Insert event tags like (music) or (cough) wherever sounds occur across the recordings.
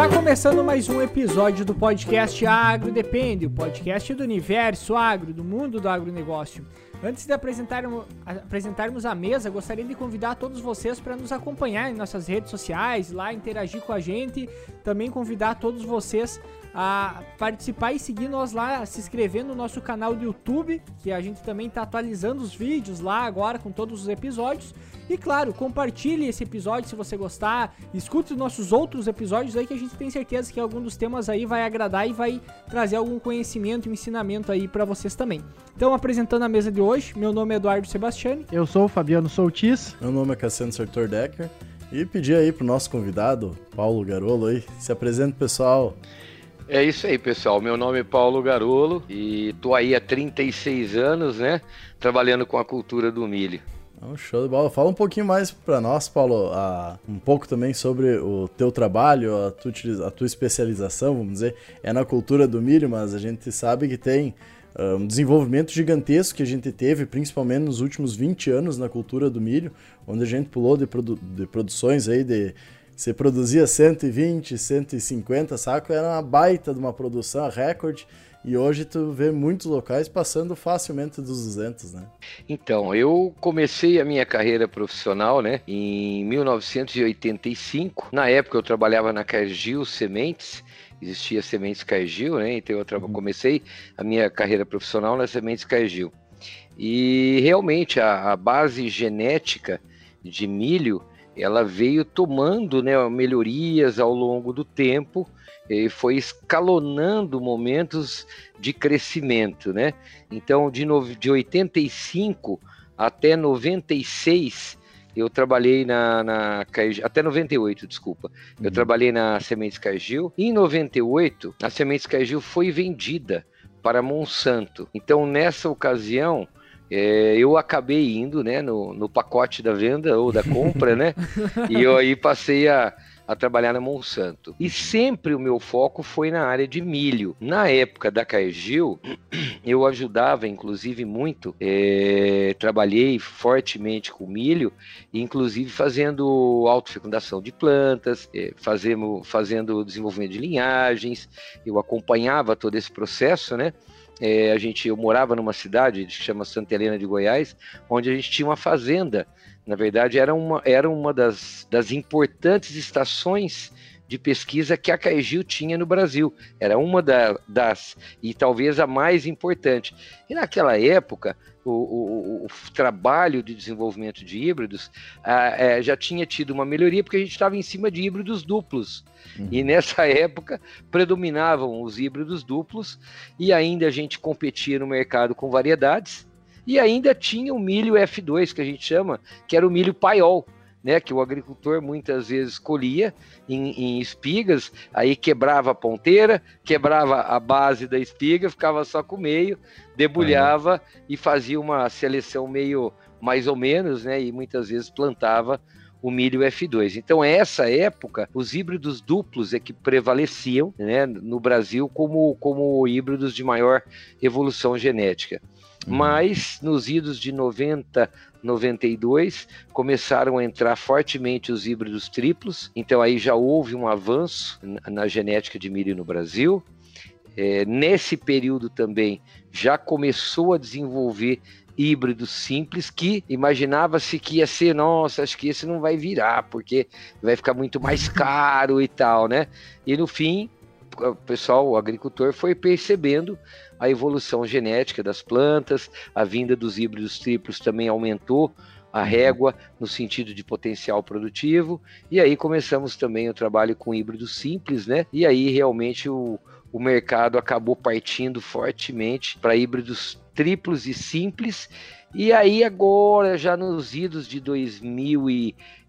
Está começando mais um episódio do podcast Agro Depende, o podcast do universo agro, do mundo do agronegócio. Antes de apresentarmos, apresentarmos a mesa, gostaria de convidar todos vocês para nos acompanhar em nossas redes sociais, lá interagir com a gente. Também convidar todos vocês a participar e seguir nós lá, se inscrever no nosso canal do YouTube, que a gente também está atualizando os vídeos lá agora com todos os episódios. E claro, compartilhe esse episódio se você gostar, escute os nossos outros episódios aí que a gente tem certeza que algum dos temas aí vai agradar e vai trazer algum conhecimento e ensinamento aí para vocês também. Então, apresentando a mesa de hoje, meu nome é Eduardo Sebastiani. Eu sou o Fabiano Soutis. Meu nome é Cassiano Sertor Decker. E pedir aí pro nosso convidado, Paulo Garolo aí, se apresente pessoal. É isso aí, pessoal. Meu nome é Paulo Garolo e tô aí há 36 anos, né, trabalhando com a cultura do milho. Um show de bola. Fala um pouquinho mais para nós, Paulo, um pouco também sobre o teu trabalho, a tua, a tua especialização, vamos dizer, é na cultura do milho, mas a gente sabe que tem um desenvolvimento gigantesco que a gente teve, principalmente nos últimos 20 anos na cultura do milho, onde a gente pulou de, produ de produções aí de você produzia 120, 150 sacos, era uma baita de uma produção, recorde. E hoje tu vê muitos locais passando facilmente dos 200, né? Então, eu comecei a minha carreira profissional, né, em 1985. Na época eu trabalhava na Cargill Sementes, existia Sementes Cargill, né? Então eu uhum. comecei a minha carreira profissional na Sementes Cargill. E realmente a, a base genética de milho ela veio tomando né, melhorias ao longo do tempo e foi escalonando momentos de crescimento, né? Então, de, no, de 85 até 96, eu trabalhei na, na até 98, desculpa. Uhum. Eu trabalhei na Sementes Cargill. Em 98, a Sementes Cargill foi vendida para Monsanto. Então, nessa ocasião, é, eu acabei indo né, no, no pacote da venda ou da compra, né? (laughs) e eu aí passei a, a trabalhar na Monsanto. E sempre o meu foco foi na área de milho. Na época da Cargill, (clears throat) eu ajudava, inclusive, muito, é, trabalhei fortemente com milho, inclusive fazendo autofecundação de plantas, é, fazendo, fazendo desenvolvimento de linhagens, eu acompanhava todo esse processo, né? É, a gente, eu morava numa cidade que chama Santa Helena de Goiás, onde a gente tinha uma fazenda. Na verdade, era uma, era uma das, das importantes estações de pesquisa que a Caegil tinha no Brasil. Era uma da, das, e talvez a mais importante. E naquela época, o, o, o trabalho de desenvolvimento de híbridos ah, é, já tinha tido uma melhoria, porque a gente estava em cima de híbridos duplos. Uhum. E nessa época predominavam os híbridos duplos, e ainda a gente competia no mercado com variedades, e ainda tinha o milho F2, que a gente chama, que era o milho paiol né, que o agricultor muitas vezes colhia em, em, espigas, aí quebrava a ponteira, quebrava a base da espiga, ficava só com o meio, debulhava uhum. e fazia uma seleção meio mais ou menos, né, e muitas vezes plantava o milho F2. Então, essa época, os híbridos duplos é que prevaleciam né, no Brasil como, como híbridos de maior evolução genética. Uhum. Mas nos idos de 90 92 começaram a entrar fortemente os híbridos triplos, então aí já houve um avanço na genética de milho no Brasil. É, nesse período também já começou a desenvolver híbridos simples que imaginava-se que ia ser, nossa, acho que esse não vai virar, porque vai ficar muito mais (laughs) caro e tal, né? E no fim, o pessoal, o agricultor foi percebendo a evolução genética das plantas, a vinda dos híbridos triplos também aumentou a uhum. régua no sentido de potencial produtivo, e aí começamos também o trabalho com híbridos simples, né? E aí realmente o, o mercado acabou partindo fortemente para híbridos triplos e simples, e aí agora, já nos idos de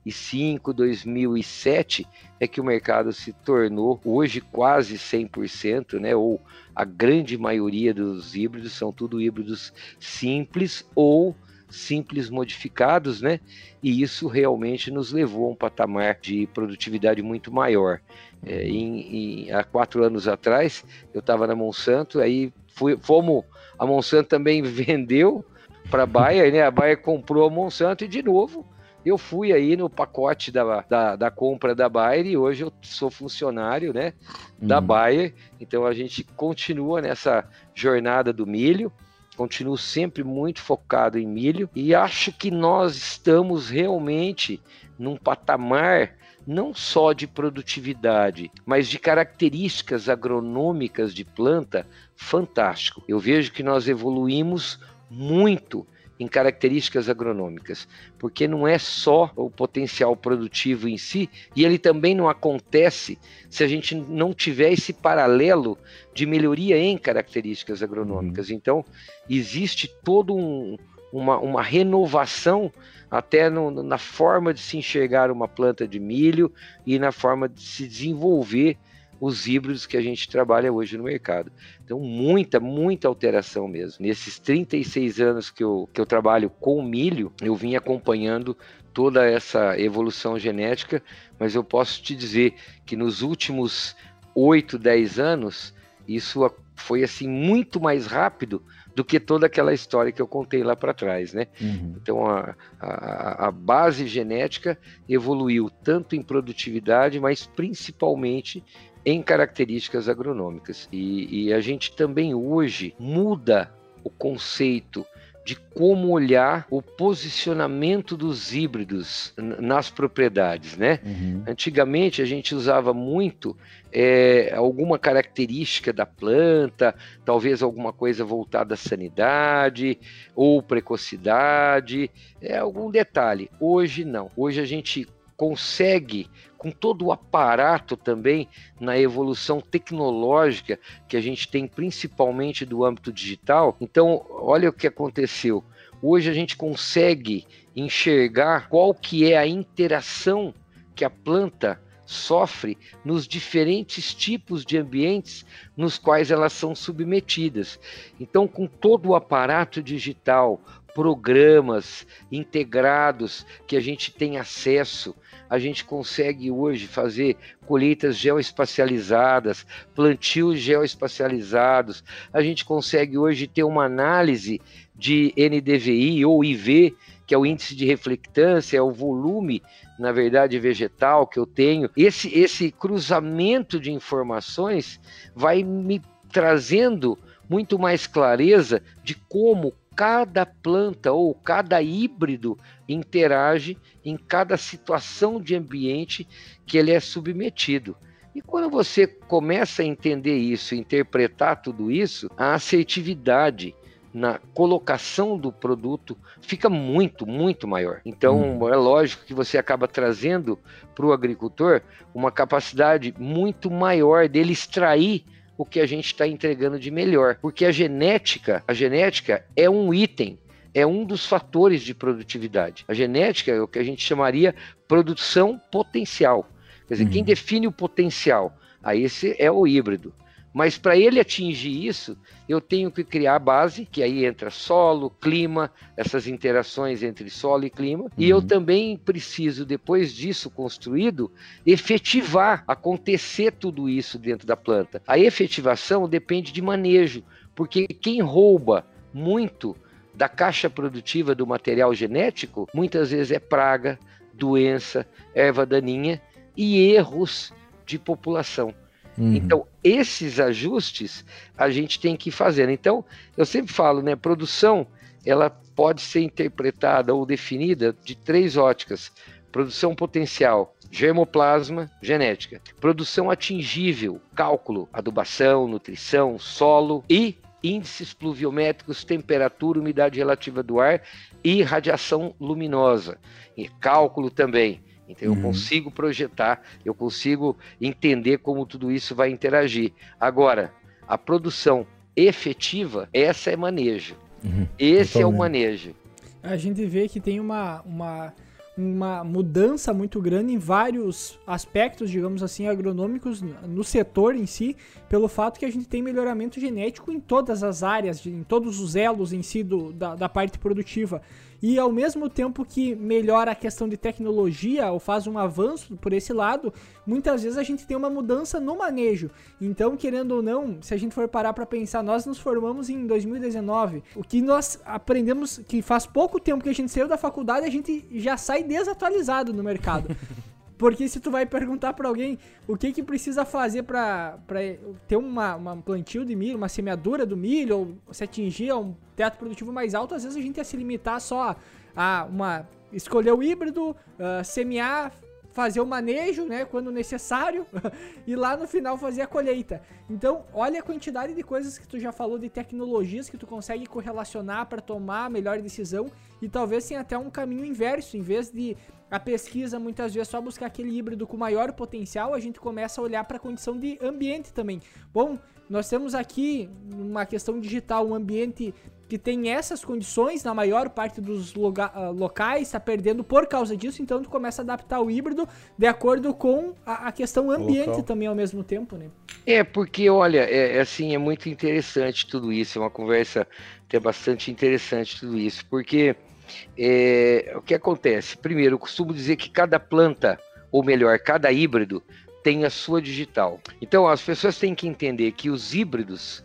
2005, 2007, é que o mercado se tornou hoje quase 100%, né? Ou a grande maioria dos híbridos são tudo híbridos simples ou simples modificados, né? E isso realmente nos levou a um patamar de produtividade muito maior. É, em, em, há quatro anos atrás, eu estava na Monsanto, aí fui, fomos, a Monsanto também (laughs) vendeu para a Bayer, né? A Bayer comprou a Monsanto e de novo eu fui aí no pacote da, da, da compra da Bayer e hoje eu sou funcionário, né, da uhum. Bayer. Então a gente continua nessa jornada do milho. Continuo sempre muito focado em milho e acho que nós estamos realmente num patamar não só de produtividade, mas de características agronômicas de planta fantástico. Eu vejo que nós evoluímos muito em características agronômicas, porque não é só o potencial produtivo em si, e ele também não acontece se a gente não tiver esse paralelo de melhoria em características agronômicas. Uhum. Então, existe todo um, uma, uma renovação até no, na forma de se enxergar uma planta de milho e na forma de se desenvolver os híbridos que a gente trabalha hoje no mercado. Então, muita, muita alteração mesmo. Nesses 36 anos que eu, que eu trabalho com milho, eu vim acompanhando toda essa evolução genética, mas eu posso te dizer que nos últimos 8, 10 anos, isso foi assim muito mais rápido do que toda aquela história que eu contei lá para trás, né? Uhum. Então a, a, a, base genética evoluiu tanto em produtividade, mas principalmente em características agronômicas. E, e a gente também hoje muda o conceito de como olhar o posicionamento dos híbridos nas propriedades, né? Uhum. Antigamente a gente usava muito é, alguma característica da planta, talvez alguma coisa voltada à sanidade ou precocidade, é algum detalhe. Hoje não. Hoje a gente consegue, com todo o aparato também na evolução tecnológica que a gente tem, principalmente do âmbito digital. Então, olha o que aconteceu. Hoje a gente consegue enxergar qual que é a interação que a planta sofre nos diferentes tipos de ambientes nos quais elas são submetidas. Então, com todo o aparato digital, programas integrados que a gente tem acesso, a gente consegue hoje fazer colheitas geoespacializadas, plantios geoespacializados, a gente consegue hoje ter uma análise de NDVI ou IV, que é o índice de reflectância, é o volume, na verdade, vegetal que eu tenho. Esse, esse cruzamento de informações vai me trazendo muito mais clareza de como cada planta ou cada híbrido interage em cada situação de ambiente que ele é submetido. E quando você começa a entender isso, interpretar tudo isso, a assertividade na colocação do produto fica muito, muito maior. Então, hum. é lógico que você acaba trazendo para o agricultor uma capacidade muito maior dele extrair o que a gente está entregando de melhor. Porque a genética, a genética é um item, é um dos fatores de produtividade. A genética é o que a gente chamaria produção potencial. Quer dizer, uhum. quem define o potencial? Aí esse é o híbrido. Mas para ele atingir isso, eu tenho que criar a base, que aí entra solo, clima, essas interações entre solo e clima. Uhum. E eu uhum. também preciso, depois disso construído, efetivar, acontecer tudo isso dentro da planta. A efetivação depende de manejo, porque quem rouba muito da caixa produtiva do material genético, muitas vezes é praga, doença, erva daninha e erros de população. Uhum. Então, esses ajustes a gente tem que fazer. Então, eu sempre falo, né, produção, ela pode ser interpretada ou definida de três óticas: produção potencial, germoplasma, genética, produção atingível, cálculo, adubação, nutrição, solo e índices pluviométricos, temperatura, umidade relativa do ar e radiação luminosa. E cálculo também então eu uhum. consigo projetar, eu consigo entender como tudo isso vai interagir. Agora, a produção efetiva, essa é manejo. Uhum. Esse Totalmente. é o manejo. A gente vê que tem uma, uma, uma mudança muito grande em vários aspectos, digamos assim, agronômicos no setor em si, pelo fato que a gente tem melhoramento genético em todas as áreas, em todos os elos em si do, da, da parte produtiva. E ao mesmo tempo que melhora a questão de tecnologia ou faz um avanço por esse lado, muitas vezes a gente tem uma mudança no manejo. Então, querendo ou não, se a gente for parar para pensar, nós nos formamos em 2019. O que nós aprendemos que faz pouco tempo que a gente saiu da faculdade, a gente já sai desatualizado no mercado. (laughs) Porque se tu vai perguntar para alguém o que que precisa fazer para ter uma, uma plantio de milho, uma semeadura do milho, ou se atingir um teto produtivo mais alto, às vezes a gente ia se limitar só a uma escolher o híbrido, uh, semear, fazer o manejo, né, quando necessário, (laughs) e lá no final fazer a colheita. Então, olha a quantidade de coisas que tu já falou de tecnologias que tu consegue correlacionar para tomar a melhor decisão e talvez tenha até um caminho inverso, em vez de a pesquisa muitas vezes só buscar aquele híbrido com maior potencial, a gente começa a olhar para a condição de ambiente também. Bom, nós temos aqui uma questão digital, um ambiente que tem essas condições na maior parte dos uh, locais, está perdendo por causa disso, então tu começa a adaptar o híbrido de acordo com a, a questão ambiente também ao mesmo tempo, né? É, porque olha, é, é, assim, é muito interessante tudo isso, é uma conversa até bastante interessante tudo isso, porque é, o que acontece? Primeiro, eu costumo dizer que cada planta, ou melhor, cada híbrido, tem a sua digital. Então, as pessoas têm que entender que os híbridos,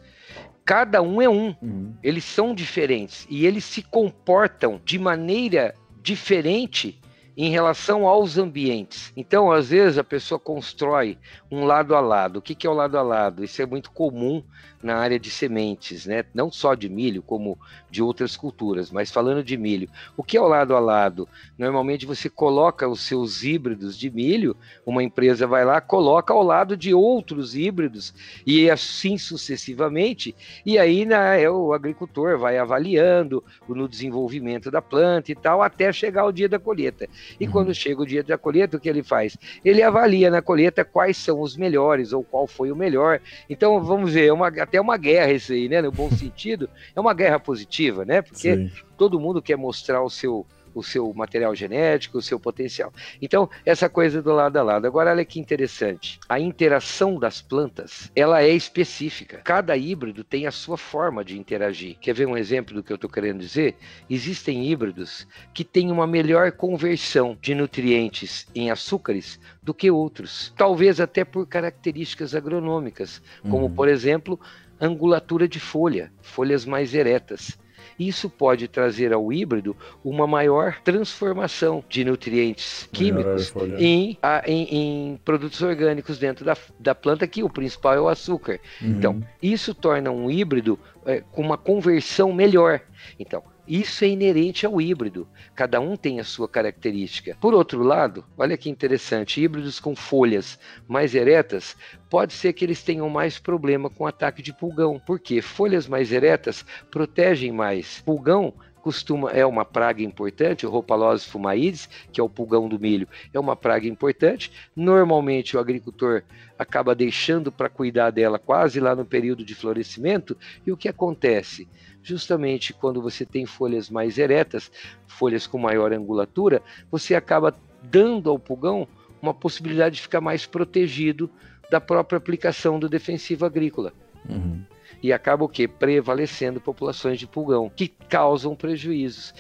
cada um é um. Uhum. Eles são diferentes e eles se comportam de maneira diferente em relação aos ambientes. Então, às vezes, a pessoa constrói um lado a lado. O que, que é o lado a lado? Isso é muito comum na área de sementes, né? não só de milho, como de outras culturas, mas falando de milho. O que é o lado a lado? Normalmente você coloca os seus híbridos de milho, uma empresa vai lá, coloca ao lado de outros híbridos, e assim sucessivamente, e aí né, o agricultor vai avaliando no desenvolvimento da planta e tal, até chegar o dia da colheita. E uhum. quando chega o dia da colheita, o que ele faz? Ele avalia na colheita quais são os melhores, ou qual foi o melhor. Então, vamos ver, é uma, até uma guerra isso aí, né? No bom (laughs) sentido, é uma guerra positiva, né? Porque Sim. todo mundo quer mostrar o seu o seu material genético, o seu potencial. Então, essa coisa do lado a lado. Agora, olha que interessante. A interação das plantas, ela é específica. Cada híbrido tem a sua forma de interagir. Quer ver um exemplo do que eu estou querendo dizer? Existem híbridos que têm uma melhor conversão de nutrientes em açúcares do que outros. Talvez até por características agronômicas, como, uhum. por exemplo, angulatura de folha, folhas mais eretas. Isso pode trazer ao híbrido uma maior transformação de nutrientes químicos em, a, em, em, produtos orgânicos dentro da, da planta, que o principal é o açúcar. Uhum. Então, isso torna um híbrido é, com uma conversão melhor. Então, isso é inerente ao híbrido. Cada um tem a sua característica. Por outro lado, olha que interessante, híbridos com folhas mais eretas, pode ser que eles tenham mais problema com ataque de pulgão, porque folhas mais eretas protegem mais. Pulgão costuma é uma praga importante, o Rhopalose fumaídes, que é o pulgão do milho, é uma praga importante. Normalmente o agricultor acaba deixando para cuidar dela quase lá no período de florescimento, e o que acontece? Justamente quando você tem folhas mais eretas, folhas com maior angulatura, você acaba dando ao pulgão uma possibilidade de ficar mais protegido da própria aplicação do defensivo agrícola. Uhum. E acaba o que? Prevalecendo populações de pulgão, que causam prejuízos.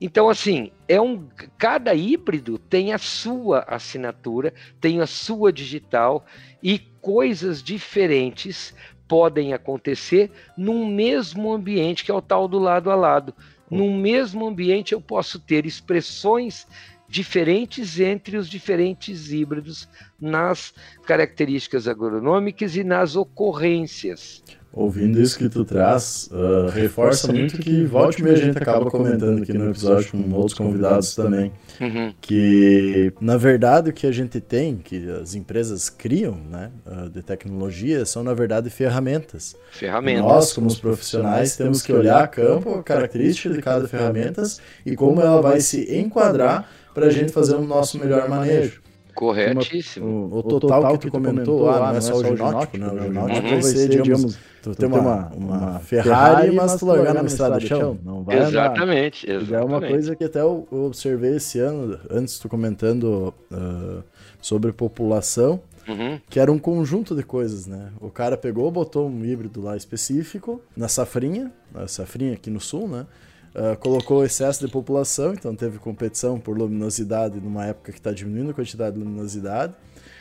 Então, assim, é um cada híbrido tem a sua assinatura, tem a sua digital e coisas diferentes podem acontecer num mesmo ambiente, que é o tal do lado a lado. Num mesmo ambiente eu posso ter expressões diferentes entre os diferentes híbridos nas características agronômicas e nas ocorrências ouvindo isso que tu traz, uh, reforça muito que volte e a gente acaba comentando aqui no episódio com outros convidados também, uhum. que na verdade o que a gente tem, que as empresas criam, né, uh, de tecnologia, são na verdade ferramentas. Ferramentas. Nós, como os profissionais, temos que olhar a campo, a característica de cada ferramenta e como ela vai se enquadrar para a gente fazer o nosso melhor manejo. Corretíssimo. Uma, o, o, total, total que tu comentou, ah, não é, é só o ginótipo, né? O ginótipo uhum. vai ser, digamos, tu tem uma, uma Ferrari, mas tu largar na estrada de chão. Não vai exatamente, andar. exatamente. É uma coisa que até eu observei esse ano, antes tu comentando uh, sobre população, Uhum. Que era um conjunto de coisas, né? O cara pegou, botou um híbrido lá específico, na safrinha, na safrinha aqui no sul, né? Uh, colocou excesso de população, então teve competição por luminosidade numa época que está diminuindo a quantidade de luminosidade.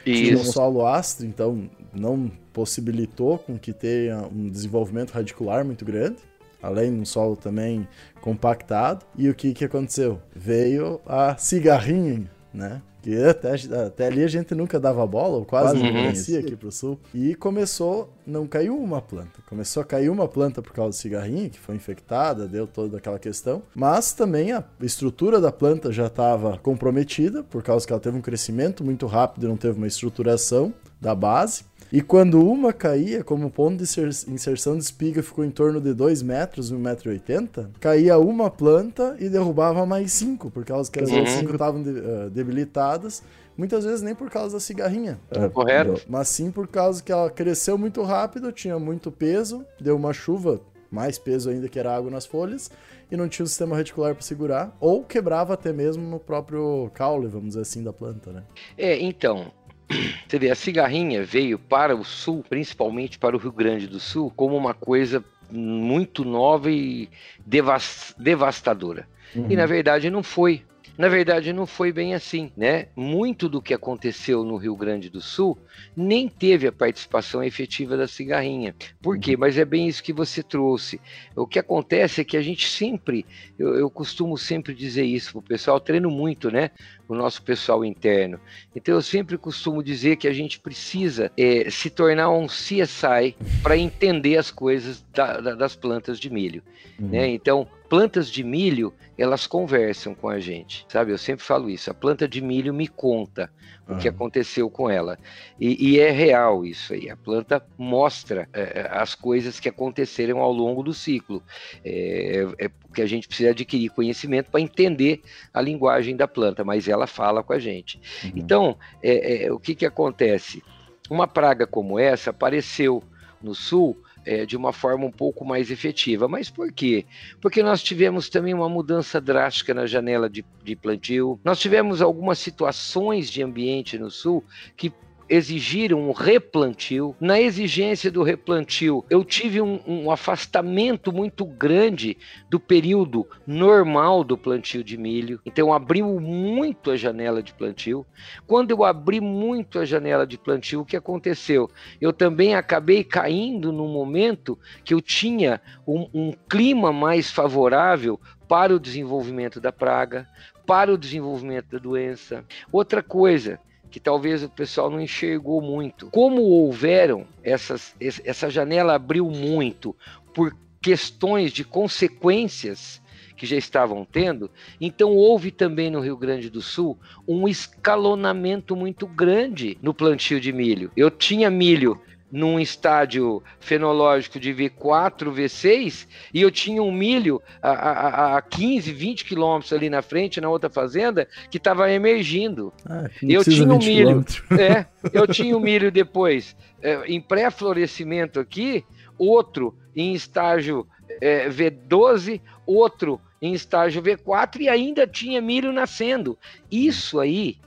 Isso. Tinha um solo ácido, então não possibilitou com que tenha um desenvolvimento radicular muito grande além de um solo também compactado. E o que, que aconteceu? Veio a cigarrinha, né? Que até, até ali a gente nunca dava bola, ou quase não conhecia aqui pro sul. E começou, não caiu uma planta. Começou a cair uma planta por causa do cigarrinho, que foi infectada, deu toda aquela questão. Mas também a estrutura da planta já estava comprometida, por causa que ela teve um crescimento muito rápido e não teve uma estruturação da base. E quando uma caía, como o ponto de inserção de espiga ficou em torno de 2 metros, 1,80m, caía uma planta e derrubava mais cinco, porque elas que as uhum. cinco estavam de, uh, debilitadas. Muitas vezes nem por causa da cigarrinha. É, correto. Mas sim por causa que ela cresceu muito rápido, tinha muito peso, deu uma chuva, mais peso ainda que era água nas folhas, e não tinha o sistema reticular para segurar, ou quebrava até mesmo no próprio caule, vamos dizer assim, da planta, né? É, então, (clears throat) você vê, a cigarrinha veio para o sul, principalmente para o Rio Grande do Sul, como uma coisa muito nova e devastadora. Uhum. E na verdade não foi. Na verdade, não foi bem assim, né? Muito do que aconteceu no Rio Grande do Sul nem teve a participação efetiva da cigarrinha. Por quê? Uhum. Mas é bem isso que você trouxe. O que acontece é que a gente sempre, eu, eu costumo sempre dizer isso para o pessoal, treino muito, né? O nosso pessoal interno. Então eu sempre costumo dizer que a gente precisa é, se tornar um CSI para entender as coisas da, da, das plantas de milho. Uhum. Né? Então, plantas de milho, elas conversam com a gente, sabe? Eu sempre falo isso. A planta de milho me conta uhum. o que aconteceu com ela. E, e, é real isso aí. A planta mostra é, é, as coisas que aconteceram ao longo do ciclo. É, é porque a gente precisa adquirir conhecimento para entender a linguagem da planta, mas ela fala com a gente. Uhum. Então, é, é o que, que acontece? Uma praga como essa apareceu no sul é, de uma forma um pouco mais efetiva. Mas por quê? Porque nós tivemos também uma mudança drástica na janela de, de plantio, nós tivemos algumas situações de ambiente no sul que exigiram um replantio. Na exigência do replantio, eu tive um, um, afastamento muito grande do período normal do plantio de milho. Então, abriu muito a janela de plantio. Quando eu abri muito a janela de plantio, o que aconteceu? Eu também acabei caindo no momento que eu tinha um, um clima mais favorável para o desenvolvimento da praga, para o desenvolvimento da doença. Outra coisa, que talvez o pessoal não enxergou muito. Como houveram essas, essa janela abriu muito por questões de consequências que já estavam tendo, então houve também no Rio Grande do Sul um escalonamento muito grande no plantio de milho. Eu tinha milho num estádio fenológico de V4, V6, e eu tinha um milho a, a, a 15, 20 quilômetros ali na frente, na outra fazenda, que estava emergindo. Ah, eu tinha um milho. (laughs) É, eu tinha um milho depois é, em pré-florescimento aqui, outro em estágio é, V12, outro em estágio V4 e ainda tinha milho nascendo. Isso aí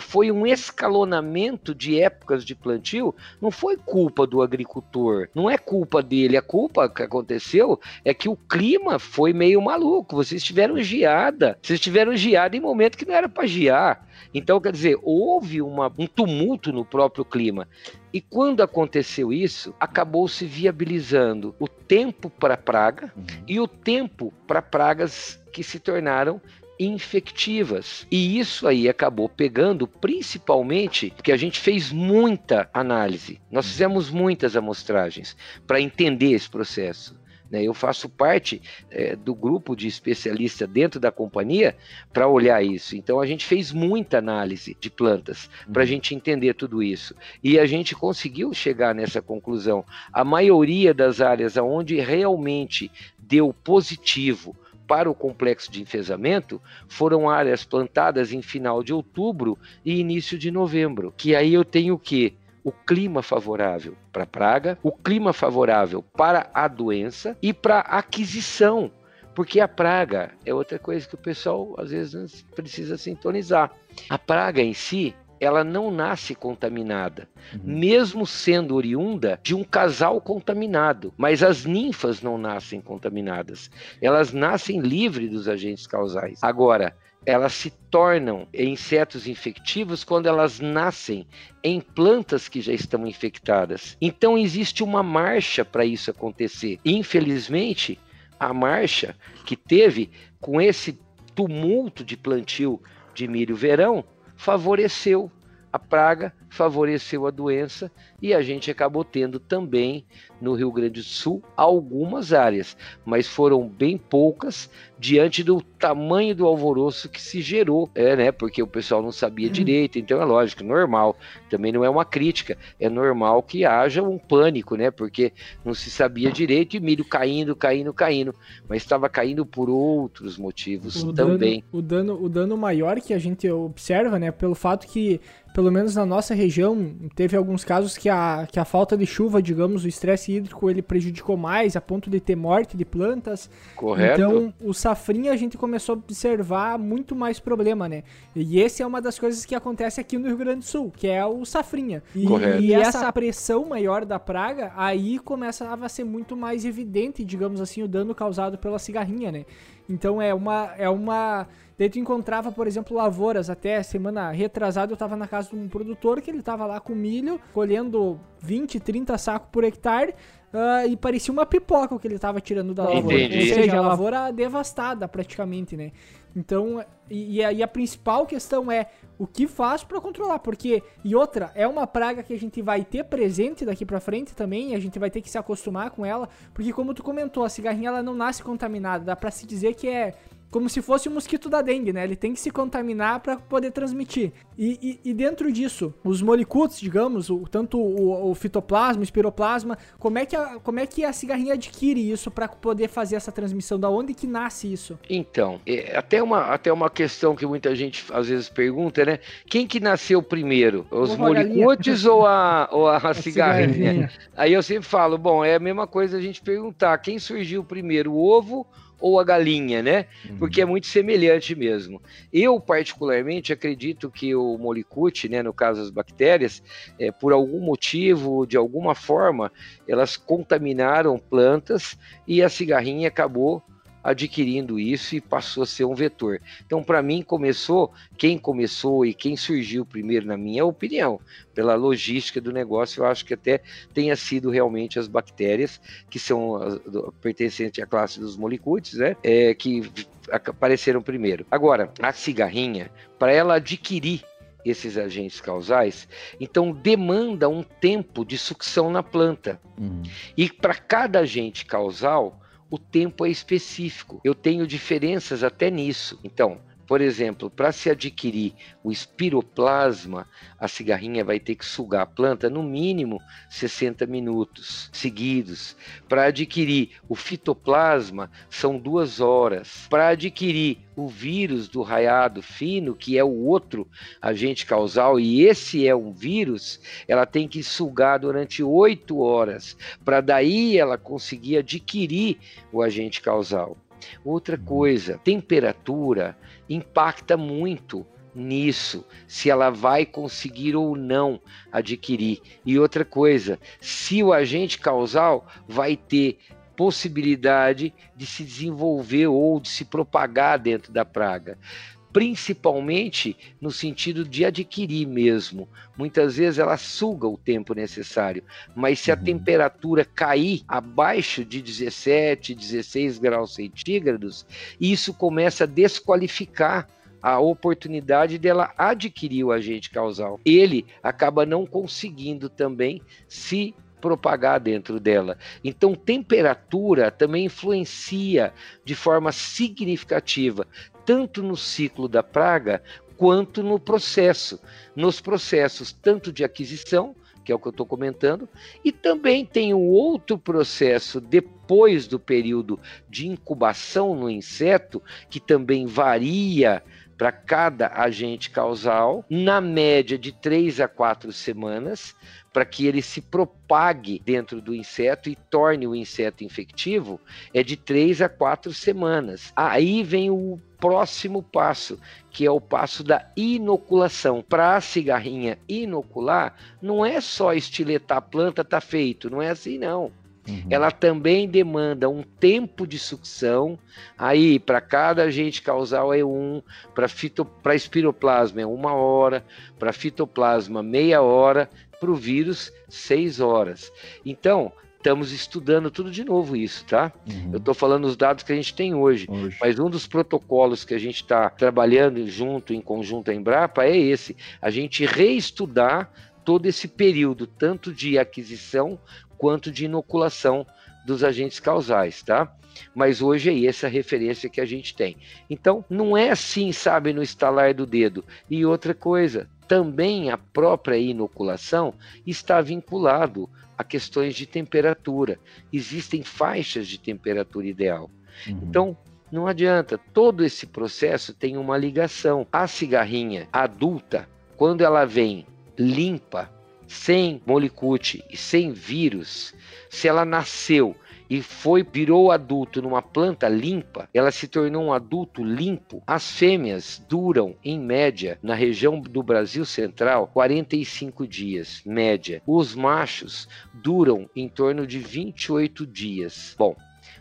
foi um escalonamento de épocas de plantio, não foi culpa do agricultor, não é culpa dele, a culpa que aconteceu é que o clima foi meio maluco, vocês tiveram geada, vocês tiveram geada em momento que não era para gear. Então, quer dizer, houve uma, um tumulto no próprio clima. E quando aconteceu isso, acabou se viabilizando o tempo para praga uhum. e o tempo para pragas que se tornaram infectivas. E isso aí acabou pegando principalmente porque a gente fez muita análise. Nós fizemos muitas amostragens para entender esse processo. Né? Eu faço parte é, do grupo de especialistas dentro da companhia para olhar isso. Então a gente fez muita análise de plantas para a uhum. gente entender tudo isso. E a gente conseguiu chegar nessa conclusão. A maioria das áreas onde realmente deu positivo para o complexo de enfesamento foram áreas plantadas em final de outubro e início de novembro. Que aí eu tenho o quê? O clima favorável para a praga, o clima favorável para a doença e para a aquisição. Porque a praga é outra coisa que o pessoal às vezes precisa sintonizar. A praga em si, ela não nasce contaminada, uhum. mesmo sendo oriunda de um casal contaminado. Mas as ninfas não nascem contaminadas, elas nascem livres dos agentes causais. Agora, elas se tornam insetos infectivos quando elas nascem em plantas que já estão infectadas. Então existe uma marcha para isso acontecer. Infelizmente, a marcha que teve com esse tumulto de plantio de milho verão favoreceu a praga, favoreceu a doença e a gente acabou tendo também no Rio Grande do Sul algumas áreas, mas foram bem poucas diante do tamanho do alvoroço que se gerou, é, né? Porque o pessoal não sabia uhum. direito, então é lógico, normal. Também não é uma crítica, é normal que haja um pânico, né? Porque não se sabia direito e milho caindo, caindo, caindo, mas estava caindo por outros motivos o também. Dano, o dano, o dano maior que a gente observa, né? Pelo fato que pelo menos na nossa região, teve alguns casos que a, que a falta de chuva, digamos, o estresse hídrico, ele prejudicou mais, a ponto de ter morte de plantas. Correto. Então, o safrinha a gente começou a observar muito mais problema, né? E esse é uma das coisas que acontece aqui no Rio Grande do Sul, que é o safrinha. E, Correto. e essa pressão maior da praga, aí começava a ser muito mais evidente, digamos assim, o dano causado pela cigarrinha, né? Então é uma é uma Daí tu encontrava, por exemplo, lavouras. Até semana retrasada eu tava na casa de um produtor que ele tava lá com milho, colhendo 20, 30 sacos por hectare. Uh, e parecia uma pipoca o que ele tava tirando da lavoura. Entendi. Ou seja, a lavoura devastada praticamente, né? Então, e, e, a, a principal questão é o que faz para controlar, porque e outra, é uma praga que a gente vai ter presente daqui para frente também, a gente vai ter que se acostumar com ela, porque como tu comentou, a cigarrinha ela não nasce contaminada, dá para se dizer que é como se fosse o mosquito da dengue, né? Ele tem que se contaminar para poder transmitir. E, e, e, dentro disso, os molicutes, digamos, o, tanto o, o, fitoplasma, o espiroplasma, como é que a, como é que a cigarrinha adquire isso para poder fazer essa transmissão? Da onde que nasce isso? Então, é até uma, até uma questão que muita gente às vezes pergunta, né? Quem que nasceu primeiro? Os molicutes ou a, ou a, (laughs) a cigarrinha? cigarrinha? Aí eu sempre falo, bom, é a mesma coisa a gente perguntar quem surgiu primeiro, o ovo ou a galinha, né? Uhum. Porque é muito semelhante mesmo. Eu, particularmente, acredito que o molicute, né, no caso das bactérias, é, por algum motivo, de alguma forma, elas contaminaram plantas e a cigarrinha acabou adquirindo isso e passou a ser um vetor. Então, para mim, começou, quem começou e quem surgiu primeiro, na minha opinião, pela logística do negócio, eu acho que até tenha sido realmente as bactérias, que são pertencentes à classe dos molicutes, né, é, que apareceram primeiro. Agora, a cigarrinha, para ela adquirir esses agentes causais, então demanda um tempo de sucção na planta. Uhum. E para cada agente causal, o tempo é específico. Eu tenho diferenças até nisso. Então, por exemplo, para se adquirir o espiroplasma, a cigarrinha vai ter que sugar a planta no mínimo 60 minutos seguidos. Para adquirir o fitoplasma, são duas horas. Para adquirir o vírus do raiado fino, que é o outro agente causal, e esse é um vírus, ela tem que sugar durante oito horas, para daí ela conseguir adquirir o agente causal. Outra coisa, temperatura impacta muito nisso, se ela vai conseguir ou não adquirir. E outra coisa, se o agente causal vai ter possibilidade de se desenvolver ou de se propagar dentro da praga principalmente no sentido de adquirir mesmo. Muitas vezes ela suga o tempo necessário, mas se a uhum. temperatura cair abaixo de 17, 16 graus centígrados, isso começa a desqualificar a oportunidade dela adquirir o agente causal. Ele acaba não conseguindo também se propagar dentro dela. Então, temperatura também influencia de forma significativa, tanto no ciclo da praga quanto no processo. Nos processos tanto de aquisição, que é o que eu estou comentando, e também tem o outro processo depois do período de incubação no inseto, que também varia para cada agente causal, na média de 3 a 4 semanas, para que ele se propague dentro do inseto e torne o inseto infectivo, é de 3 a 4 semanas. Aí vem o próximo passo, que é o passo da inoculação. Para a cigarrinha inocular, não é só estiletar a planta, tá feito, não é assim não. Uhum. Ela também demanda um tempo de sucção. Aí, para cada agente causal é um, para espiroplasma é uma hora, para fitoplasma meia hora, para o vírus, seis horas. Então, estamos estudando tudo de novo isso, tá? Uhum. Eu estou falando os dados que a gente tem hoje, hoje, mas um dos protocolos que a gente está trabalhando junto, em conjunto à Embrapa, é esse: a gente reestudar todo esse período, tanto de aquisição quanto de inoculação dos agentes causais, tá? Mas hoje é essa a referência que a gente tem. Então, não é assim, sabe, no estalar do dedo. E outra coisa, também a própria inoculação está vinculado a questões de temperatura. Existem faixas de temperatura ideal. Uhum. Então, não adianta, todo esse processo tem uma ligação. A cigarrinha adulta, quando ela vem limpa, sem molicute e sem vírus, se ela nasceu e foi virou adulto numa planta limpa, ela se tornou um adulto limpo. As fêmeas duram em média na região do Brasil Central 45 dias, média. Os machos duram em torno de 28 dias. Bom,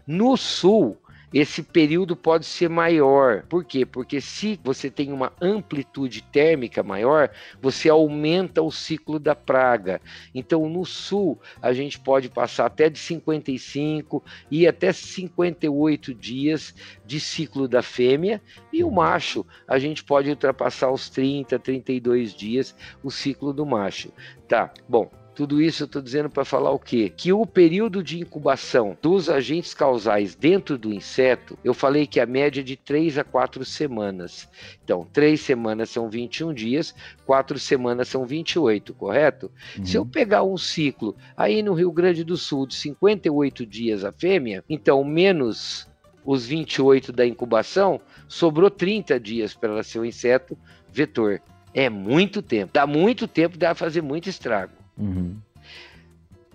no sul esse período pode ser maior. Por quê? Porque se você tem uma amplitude térmica maior, você aumenta o ciclo da praga. Então, no sul, a gente pode passar até de 55 e até 58 dias de ciclo da fêmea, e o macho, a gente pode ultrapassar os 30, 32 dias o ciclo do macho. Tá, bom, tudo isso eu estou dizendo para falar o quê? Que o período de incubação dos agentes causais dentro do inseto, eu falei que a média é de 3 a 4 semanas. Então, 3 semanas são 21 dias, 4 semanas são 28, correto? Uhum. Se eu pegar um ciclo aí no Rio Grande do Sul de 58 dias a fêmea, então menos os 28 da incubação, sobrou 30 dias para ela ser um inseto vetor. É muito tempo. Dá muito tempo, dá fazer muito estrago. Uhum.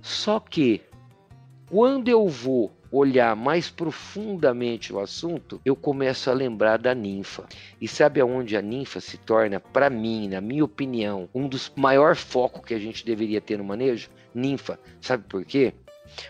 Só que quando eu vou olhar mais profundamente o assunto, eu começo a lembrar da ninfa. E sabe aonde a ninfa se torna, para mim, na minha opinião, um dos maior focos que a gente deveria ter no manejo? Ninfa. Sabe por quê?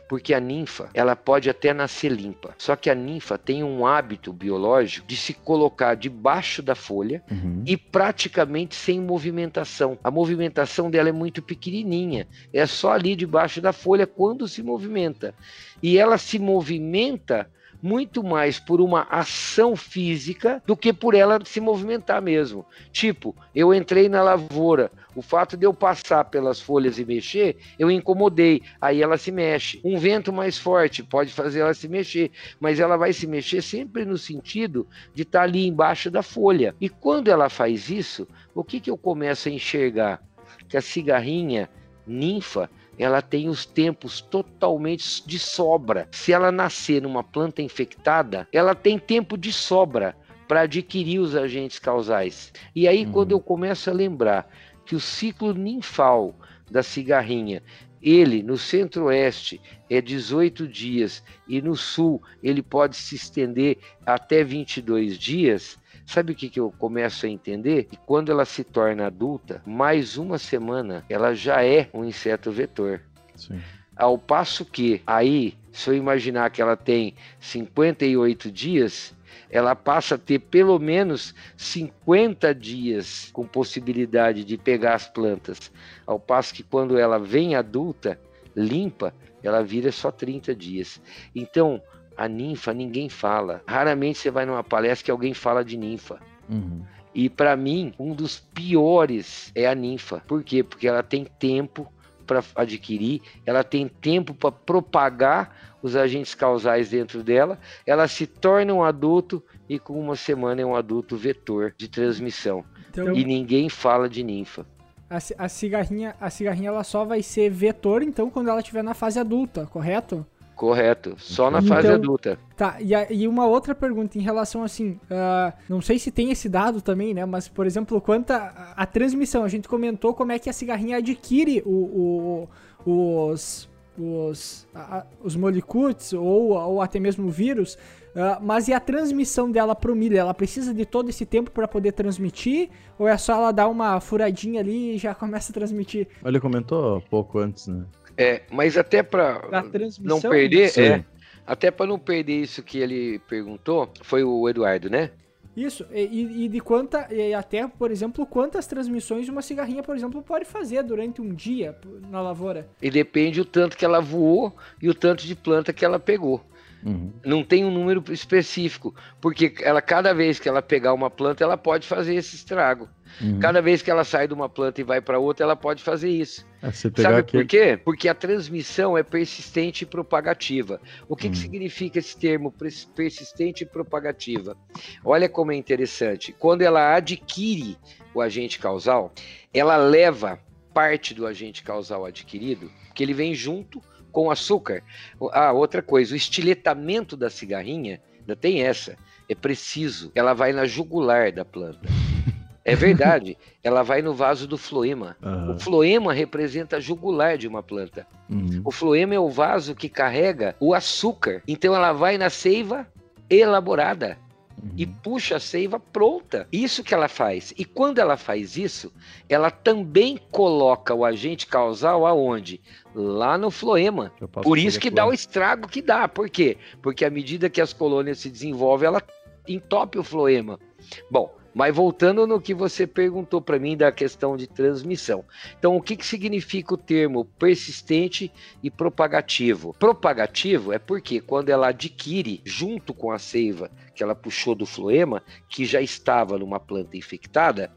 Porque a ninfa, ela pode até nascer limpa. Só que a ninfa tem um hábito biológico de se colocar debaixo da folha uhum. e praticamente sem movimentação. A movimentação dela é muito pequenininha. É só ali debaixo da folha quando se movimenta. E ela se movimenta muito mais por uma ação física do que por ela se movimentar mesmo. Tipo, eu entrei na lavoura, o fato de eu passar pelas folhas e mexer, eu incomodei, aí ela se mexe. Um vento mais forte pode fazer ela se mexer, mas ela vai se mexer sempre no sentido de estar tá ali embaixo da folha. E quando ela faz isso, o que, que eu começo a enxergar? Que a cigarrinha ninfa ela tem os tempos totalmente de sobra. Se ela nascer numa planta infectada, ela tem tempo de sobra para adquirir os agentes causais. E aí, uhum. quando eu começo a lembrar que o ciclo ninfal da cigarrinha, ele no centro-oeste é 18 dias e no sul ele pode se estender até 22 dias, Sabe o que, que eu começo a entender? Que quando ela se torna adulta, mais uma semana ela já é um inseto vetor. Sim. Ao passo que aí, se eu imaginar que ela tem 58 dias, ela passa a ter pelo menos 50 dias com possibilidade de pegar as plantas. Ao passo que quando ela vem adulta, limpa, ela vira só 30 dias. Então, a ninfa ninguém fala. Raramente você vai numa palestra que alguém fala de ninfa. Uhum. E para mim, um dos piores é a ninfa. Por quê? Porque ela tem tempo para adquirir, ela tem tempo para propagar os agentes causais dentro dela, ela se torna um adulto e com uma semana é um adulto vetor de transmissão. Então, e ninguém fala de ninfa. A, a, cigarrinha, a cigarrinha ela só vai ser vetor então quando ela estiver na fase adulta, correto? Correto. Só na fase Então- adulta. Tá, e, a- e uma outra pergunta em relação assim, ah, não sei se tem esse dado também, né? Mas, por exemplo, quanto a, a transmissão, a gente comentou como é que a cigarrinha adquire o, o- os, os, a- os molicutes ou, ou até mesmo o vírus, ah, mas e a transmissão dela pro milho? Ela precisa de todo esse tempo para poder transmitir? Ou é só ela dar uma furadinha ali e já (laughs) começa a transmitir? Ele comentou pouco antes, né? É, mas até para não perder, Sim. é, até para não perder isso que ele perguntou, foi o Eduardo, né? Isso, e, e- de quanta, e até, por exemplo, quantas transmissões uma cigarrinha, por exemplo, pode fazer durante um dia na lavoura? E depende o tanto que ela voou e o tanto de planta que ela pegou. Uhum. Não tem um número específico, porque ela cada vez que ela pegar uma planta, ela pode fazer esse estrago. Uhum. Cada vez que ela sai de uma planta e vai para outra, ela pode fazer isso. É, Sabe por quê? Porque a transmissão é persistente e propagativa. O que, que Hum. significa esse termo pers- persistente e propagativa? Olha como é interessante. Quando ela adquire o agente causal, ela leva parte do agente causal adquirido, que ele vem junto com o açúcar. Ah, outra coisa, o estiletamento da cigarrinha, ainda tem essa, é preciso. Ela vai na jugular da planta. (laughs) É verdade, (laughs) ela vai no vaso do floema. Aham. O floema representa a jugular de uma planta. Uhum. O floema é o vaso que carrega o açúcar. Então ela vai na seiva elaborada e Uhum. puxa a seiva pronta. Isso que ela faz. E quando ela faz isso, ela também coloca o agente causal aonde? Lá no floema. Por isso que dá o estrago que dá. Por quê? Porque à medida que as colônias se desenvolvem, ela entope o floema. Bom, mas voltando no que você perguntou para mim da questão de transmissão. Então, o que, que significa o termo persistente e propagativo? Propagativo é porque quando ela adquire, junto com a seiva que ela puxou do floema, que já estava numa planta infectada,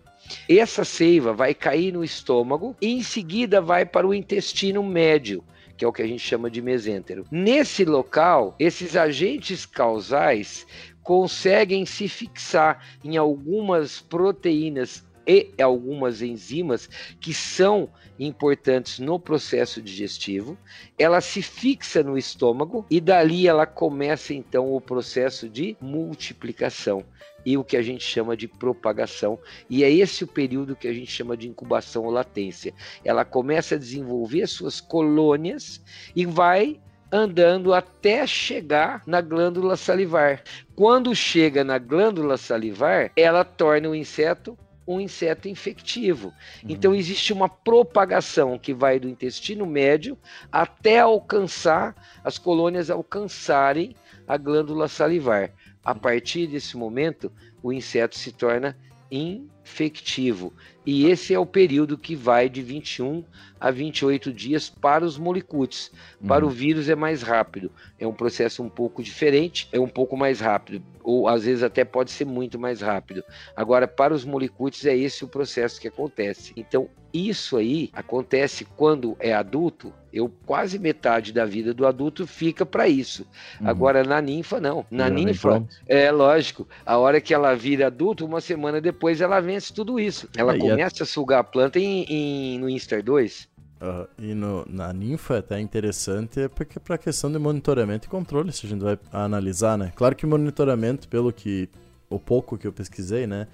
essa seiva vai cair no estômago e em seguida vai para o intestino médio, que é o que a gente chama de mesêntero. Nesse local, esses agentes causais conseguem se fixar em algumas proteínas e algumas enzimas que são importantes no processo digestivo. Ela se fixa no estômago e dali ela começa então o processo de multiplicação e o que a gente chama de propagação. E é esse o período que a gente chama de incubação ou latência. Ela começa a desenvolver suas colônias e vai andando até chegar na glândula salivar. Quando chega na glândula salivar, ela torna o inseto um inseto infectivo. Então existe uma propagação que vai do intestino médio até alcançar as colônias alcançarem a glândula salivar. A partir desse momento, o inseto se torna infectivo. E esse é o período que vai de 21 a 28 dias para os molicutes. Para o vírus é mais rápido. É um processo um pouco diferente, é um pouco mais rápido. Ou às vezes até pode ser muito mais rápido. Agora, para os molicutes, é esse o processo que acontece. Então, isso aí acontece quando é adulto. Eu quase metade da vida do adulto fica para isso. Uhum. Agora na ninfa não. Na vem ninfa é lógico. A hora que ela vira adulto, uma semana depois ela vence tudo isso. Ela É, e a- começa a sugar a planta em, em- no Inster 2. Aham. E no, na ninfa é até interessante, é porque para questão de monitoramento e controle, se a gente vai analisar, né? Claro que monitoramento, pelo que o pouco que eu pesquisei, né?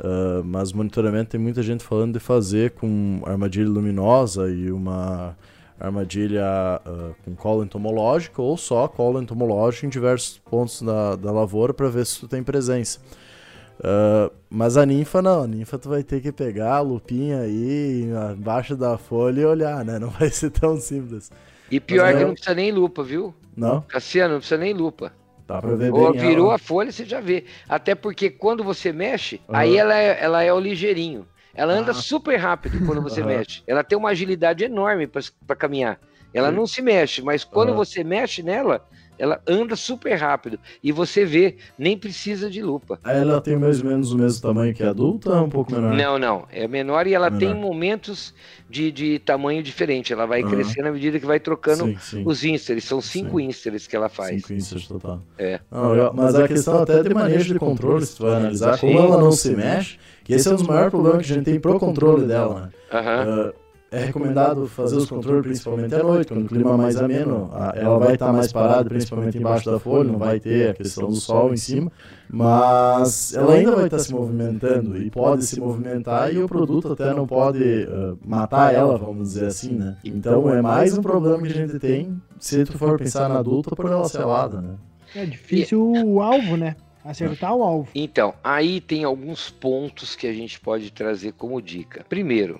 ah, mas monitoramento tem muita gente falando de fazer com armadilha luminosa e uma armadilha ah, com cola entomológica ou só cola entomológica em diversos pontos da, da lavoura para ver se tu tem presença. Ah, mas a ninfa não, a ninfa tu vai ter que pegar a lupinha aí embaixo da folha e olhar, né? Não vai ser tão simples. E pior Mas que é- não precisa nem lupa, viu? Não? Cassiano, não precisa nem lupa. Dá pra ver Ou bem virou ela. a folha, você já vê. Até porque quando você mexe, Aham. aí ela é, ela é o ligeirinho. Ela anda Ah. super rápido quando você Aham. mexe. Ela tem uma agilidade enorme para caminhar. Ela Sim. não se mexe, mas quando Aham. você mexe nela, ela anda super rápido. E você vê, nem precisa de lupa. Ela tem mais ou menos o mesmo tamanho que a adulta ou é um pouco menor? Não, não. É menor e ela tem Menor. momentos de, de tamanho diferente. Ela vai Aham. crescendo à medida que vai trocando Sim, sim. os insters. São cinco Sim. insters que ela faz. Cinco instants total. É. Não. Mas a questão até de manejo de controle, se tu vai analisar, como ela não se mexe, que esse é um dos maiores problemas que a gente tem pro controle dela, né? Aham. Ah, é recomendado fazer os controles principalmente à noite, quando o clima é mais ameno. Ela vai estar mais parada, principalmente embaixo da folha, não vai ter a questão do sol em cima, mas ela ainda vai estar se movimentando e pode se movimentar e o produto até não pode uh, matar ela, vamos dizer assim, né? Então é mais um problema que a gente tem se tu for pensar na adulta por ela selada, né? É difícil o alvo, né? Acertar o alvo. Então, aí tem alguns pontos que a gente pode trazer como dica. Primeiro,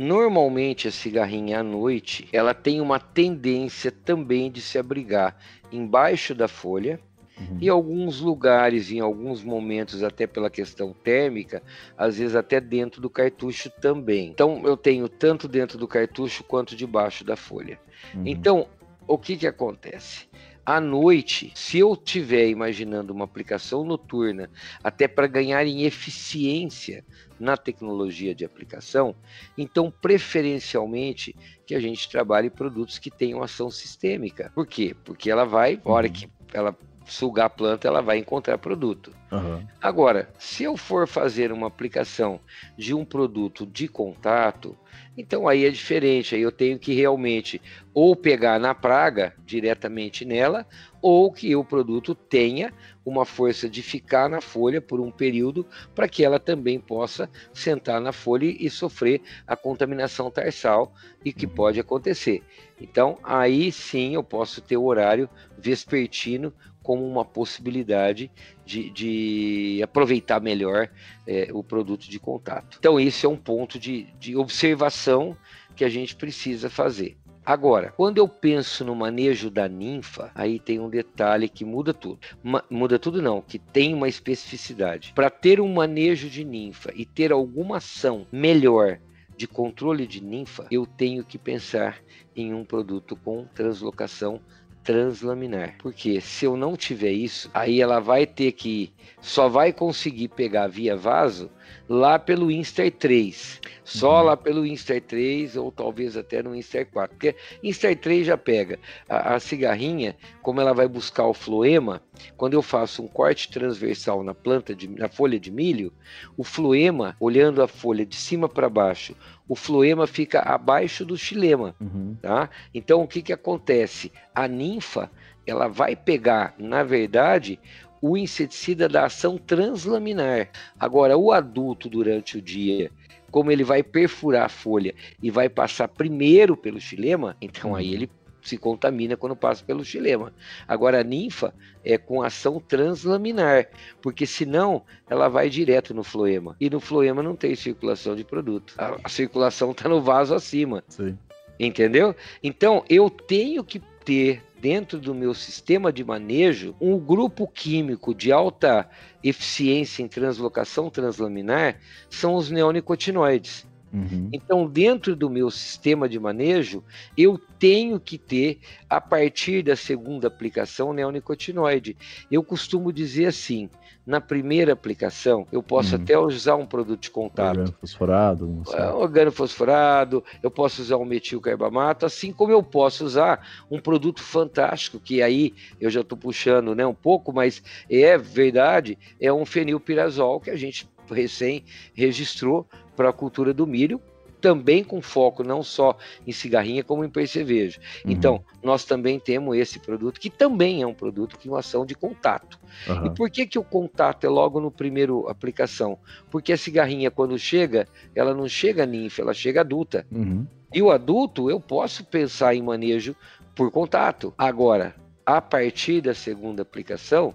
normalmente a cigarrinha à noite, ela tem uma tendência também de se abrigar embaixo da folha, Uhum. Em alguns lugares, em alguns momentos, até pela questão térmica, às vezes até dentro do cartucho também. Então eu tenho tanto dentro do cartucho quanto debaixo da folha. Uhum. Então, o que, que acontece? À noite, se eu estiver imaginando uma aplicação noturna, até para ganhar em eficiência na tecnologia de aplicação, então preferencialmente que a gente trabalhe produtos que tenham ação sistêmica. Por quê? Porque ela vai, hora uhum. que ela sugar a planta, ela vai encontrar produto. Uhum. Agora, se eu for fazer uma aplicação de um produto de contato, então aí é diferente. Aí eu tenho que realmente ou pegar na praga diretamente nela, ou que o produto tenha uma força de ficar na folha por um período para que ela também possa sentar na folha e sofrer a contaminação tarsal e que uhum. pode acontecer. Então, aí sim eu posso ter o horário vespertino como uma possibilidade de, de aproveitar melhor é, o produto de contato. Então, esse é um ponto de, de observação que a gente precisa fazer. Agora, quando eu penso no manejo da ninfa, aí tem um detalhe que muda tudo. Ma muda tudo não, que tem uma especificidade. Para ter um manejo de ninfa e ter alguma ação melhor de controle de ninfa, eu tenho que pensar em um produto com translocação translaminar. Porque se eu não tiver isso, aí ela vai ter que só vai conseguir pegar via vaso lá pelo Insta 3. Só uhum. lá pelo Insta 3 ou talvez até no Insta 4. Porque Insta 3 já pega a, a, cigarrinha, como ela vai buscar o floema, quando eu faço um corte transversal na planta de, na folha de milho, o floema, olhando a folha de cima para baixo, o floema fica abaixo do xilema, uhum. tá? Então o que que acontece? A ninfa, ela vai pegar, na verdade, o inseticida da ação translaminar. Agora, o adulto durante o dia, como ele vai perfurar a folha e vai passar primeiro pelo xilema, então aí uhum. ele se contamina quando passa pelo xilema. Agora a ninfa é com ação translaminar, porque senão ela vai direto no floema. E no floema não tem circulação de produto. A, a circulação está no vaso acima. Sim. Entendeu? Então eu tenho que ter dentro do meu sistema de manejo um grupo químico de alta eficiência em translocação translaminar são os neonicotinoides. Uhum. Então, dentro do meu sistema de manejo, eu tenho que ter, a partir da segunda aplicação, neonicotinoide. Eu costumo dizer assim: na primeira aplicação, eu posso uhum. até usar um produto de contato. Organofosforado. É, organofosforado, eu posso usar um metilcarbamato, assim como eu posso usar um produto fantástico, que aí eu já estou puxando né, um pouco, mas é verdade, é um fenilpirazol que a gente recém registrou para a cultura do milho, também com foco não só em cigarrinha, como em percevejo. Uhum. Então, nós também temos esse produto, que também é um produto com ação de contato. Uhum. E por que, que o contato é logo no primeiro aplicação? Porque a cigarrinha, quando chega, ela não chega ninfa, ela chega adulta. Uhum. E o adulto, eu posso pensar em manejo por contato. Agora, a partir da segunda aplicação,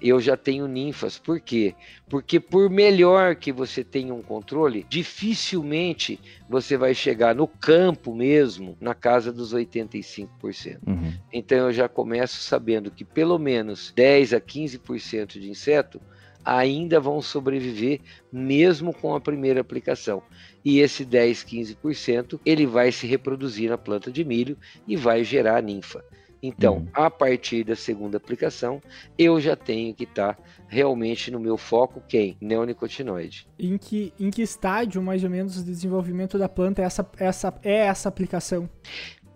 eu já tenho ninfas. Por quê? Porque por melhor que você tenha um controle, dificilmente você vai chegar no campo mesmo na casa dos 85%. Uhum. Então eu já começo sabendo que pelo menos 10 a 15% de inseto ainda vão sobreviver mesmo com a primeira aplicação. E esse 10, 15% ele vai se reproduzir na planta de milho e vai gerar ninfa. Então, uhum. a partir da segunda aplicação, eu já tenho que estar tá realmente no meu foco quem? Neonicotinoide. Em que, em que estágio, mais ou menos, do desenvolvimento da planta é essa, essa, é essa aplicação?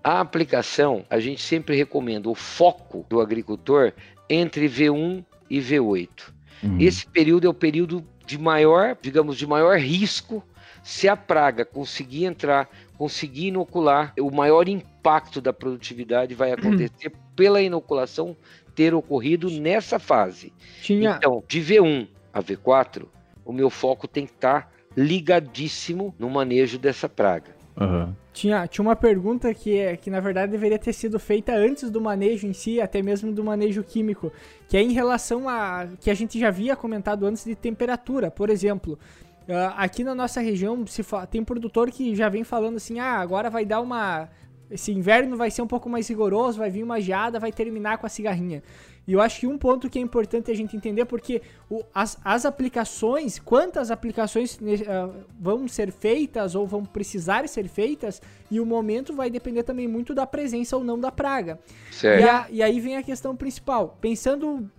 A aplicação, a gente sempre recomenda o foco do agricultor entre V1 e V8. Uhum. Esse período é o período de maior, digamos, de maior risco se a praga conseguir entrar conseguir inocular, o maior impacto da produtividade vai acontecer (clears throat) pela inoculação ter ocorrido nessa fase. Tinha... Então, de V1 a V4, o meu foco tem que estar ligadíssimo no manejo dessa praga. Uhum. Tinha, tinha uma pergunta que, é, que, na verdade, deveria ter sido feita antes do manejo em si, até mesmo do manejo químico, que é em relação a. que a gente já havia comentado antes de temperatura. Por exemplo, aqui na nossa região se tem produtor que já vem falando assim: ah, agora vai dar uma. Esse inverno vai ser um pouco mais rigoroso, vai vir uma geada, vai terminar com a cigarrinha. E eu acho que um ponto que é importante a gente entender, porque o, as, as aplicações, quantas aplicações uh, vão ser feitas ou vão precisar ser feitas, e o momento vai depender também muito da presença ou não da praga. E, a, e, aí vem a questão principal. Pensando uh,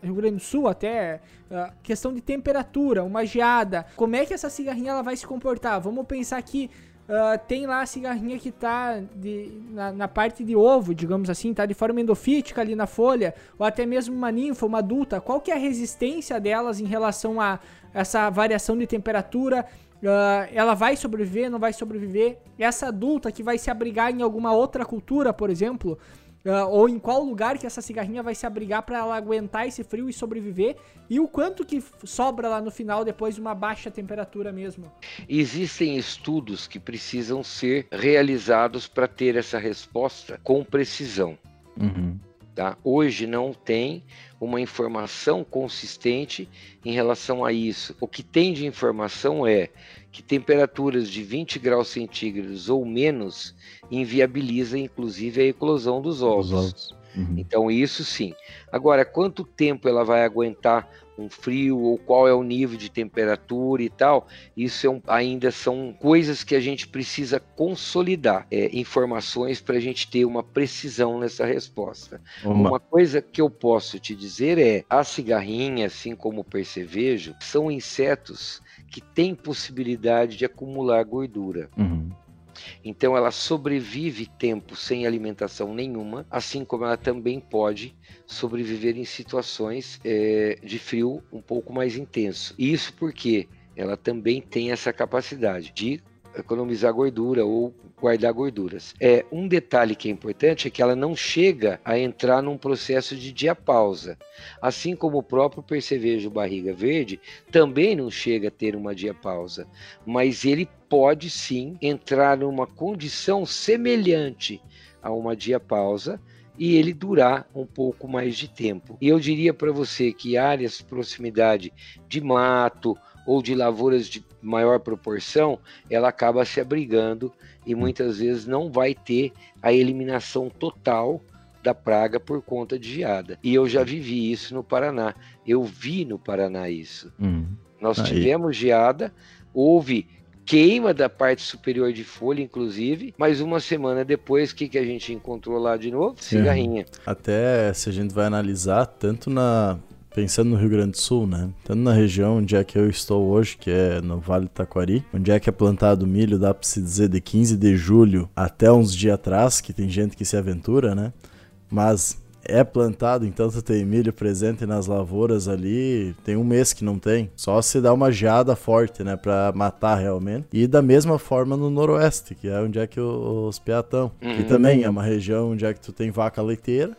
Rio Grande do Sul, até uh, questão de temperatura, uma geada, como é que essa cigarrinha ela vai se comportar? Vamos pensar que Uh, tem lá a cigarrinha que tá de, na, na, parte de ovo, digamos assim, tá de forma endofítica ali na folha, ou até mesmo uma ninfa, uma adulta. Qual que é a resistência delas em relação a essa variação de temperatura? Uh, ela vai sobreviver, não vai sobreviver? Essa adulta que vai se abrigar em alguma outra cultura, por exemplo, Uh, ou em qual lugar que essa cigarrinha vai se abrigar para ela aguentar esse frio e sobreviver e o quanto que sobra lá no final depois de uma baixa temperatura mesmo. Existem estudos que precisam ser realizados para ter essa resposta com precisão. Uhum. Tá? Hoje não tem uma informação consistente em relação a isso. O que tem de informação é que temperaturas de 20 graus centígrados ou menos inviabiliza inclusive a eclosão dos ovos. Uhum. Então isso sim. Agora, quanto tempo ela vai aguentar um frio ou qual é o nível de temperatura e tal, isso é um, ainda são coisas que a gente precisa consolidar, é, informações para a gente ter uma precisão nessa resposta. Uma... uma coisa que eu posso te dizer é, a cigarrinha, assim como o percevejo, são insetos que têm possibilidade de acumular gordura. Uhum. Então ela sobrevive tempo sem alimentação nenhuma, assim como ela também pode sobreviver em situações é, de frio um pouco mais intenso. Isso porque ela também tem essa capacidade de economizar gordura ou guardar gorduras. É um detalhe que é importante é que ela não chega a entrar num processo de diapausa, assim como o próprio percevejo barriga verde também não chega a ter uma diapausa, mas ele pode sim entrar numa condição semelhante a uma diapausa e ele durar um pouco mais de tempo. E eu diria para você que áreas proximidade de mato ou de lavouras de maior proporção, ela acaba se abrigando e muitas vezes não vai ter a eliminação total da praga por conta de geada. E eu já vivi isso no Paraná. Eu vi no Paraná isso. Uhum. Nós Aí. tivemos geada, houve queima da parte superior de folha, inclusive, mas uma semana depois, o que, que a gente encontrou lá de novo? Cigarrinha. Até se a gente vai analisar, tanto na pensando no Rio Grande do Sul, né? Tanto na região onde é que eu estou hoje, que é no Vale do Taquari, onde é que é plantado milho, dá para se dizer de 15 de julho até uns dias atrás, que tem gente que se aventura, né? Mas é plantado, então tu tem milho presente nas lavouras ali, tem um mês que não tem. Só se dá uma geada forte, né, para matar realmente. E da mesma forma no noroeste, que é onde é que os peatão, uhum. que também é uma região onde é que tu tem vaca leiteira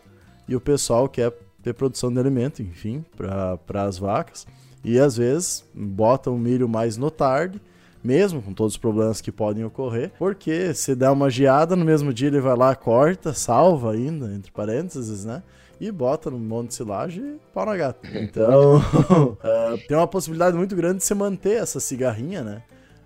e o pessoal quer ter produção de alimento, enfim, para as vacas. E às vezes botam o milho mais no tarde, mesmo com todos os problemas que podem ocorrer, porque se der uma geada no mesmo dia ele vai lá, corta, salva ainda, entre parênteses, né? E bota no monte de silagem e pau na gata. (laughs) Então, uh, (laughs) tem uma possibilidade muito grande de se manter essa cigarrinha, né?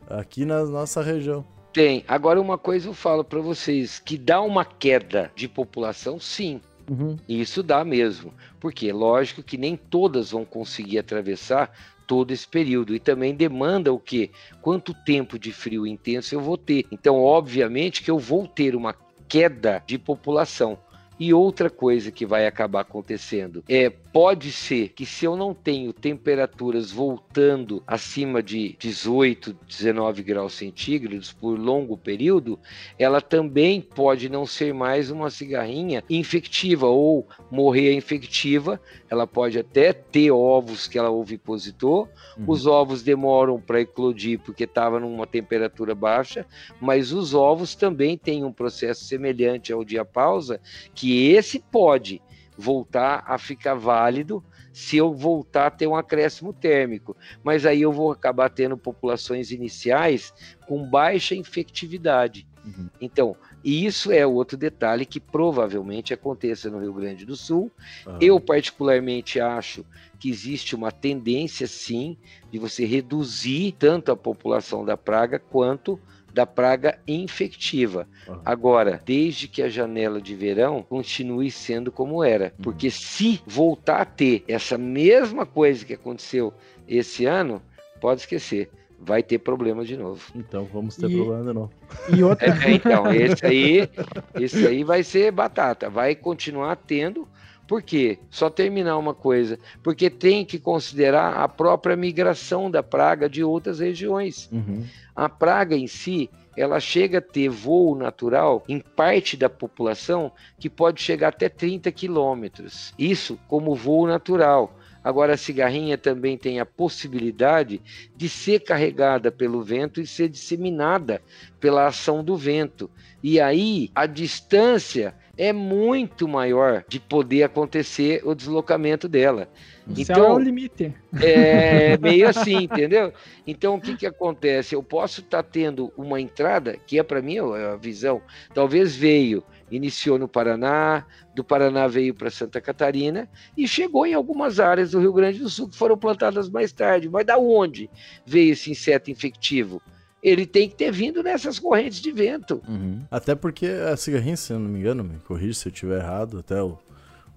Aqui na nossa região. Tem. Agora, uma coisa eu falo para vocês: que dá uma queda de população, sim. Uhum. Isso dá mesmo. Porque, lógico que nem todas vão conseguir atravessar todo esse período e também demanda o que? Quanto tempo de frio intenso eu vou ter? Então, obviamente que eu vou ter uma queda de população. E outra coisa que vai acabar acontecendo é pode ser que se eu não tenho temperaturas voltando acima de 18, 19 graus centígrados por longo período, ela também pode não ser mais uma cigarrinha infectiva ou morrer infectiva. Ela pode até ter ovos que ela ovipositou. Uhum. Os ovos demoram para eclodir porque estava numa temperatura baixa, mas os ovos também têm um processo semelhante ao diapausa, que esse pode voltar a ficar válido se eu voltar a ter um acréscimo térmico. Mas aí eu vou acabar tendo populações iniciais com baixa infectividade. Uhum. Então, isso é outro detalhe que provavelmente aconteça no Rio Grande do Sul. Uhum. Eu, particularmente, acho que existe uma tendência, sim, de você reduzir tanto a população da praga quanto da praga infectiva. Uhum. Agora, desde que a janela de verão continue sendo como era. Uhum. Porque se voltar a ter essa mesma coisa que aconteceu esse ano, pode esquecer vai ter problema de novo. Então vamos ter e, problema de novo. E outra... É, então, esse aí, esse aí vai ser batata, vai continuar tendo. Por quê? Só terminar uma coisa. Porque tem que considerar a própria migração da praga de outras regiões. Uhum. A praga em si, ela chega a ter voo natural em parte da população que pode chegar até 30 quilômetros. Isso como voo natural. Agora, a cigarrinha também tem a possibilidade de ser carregada pelo vento e ser disseminada pela ação do vento. E aí, a distância é muito maior de poder acontecer o deslocamento dela. O então, céu é o limite. É meio assim, (laughs) entendeu? Então, o que, que acontece? Eu posso estar tá tendo uma entrada, que é para mim a visão, talvez veio, iniciou no Paraná, do Paraná veio para Santa Catarina e chegou em algumas áreas do Rio Grande do Sul que foram plantadas mais tarde. Mas da onde veio esse inseto infectivo? Ele tem que ter vindo nessas correntes de vento. Uhum. Até porque a cigarrinha, se eu não me engano, me corrija se eu estiver errado, até o,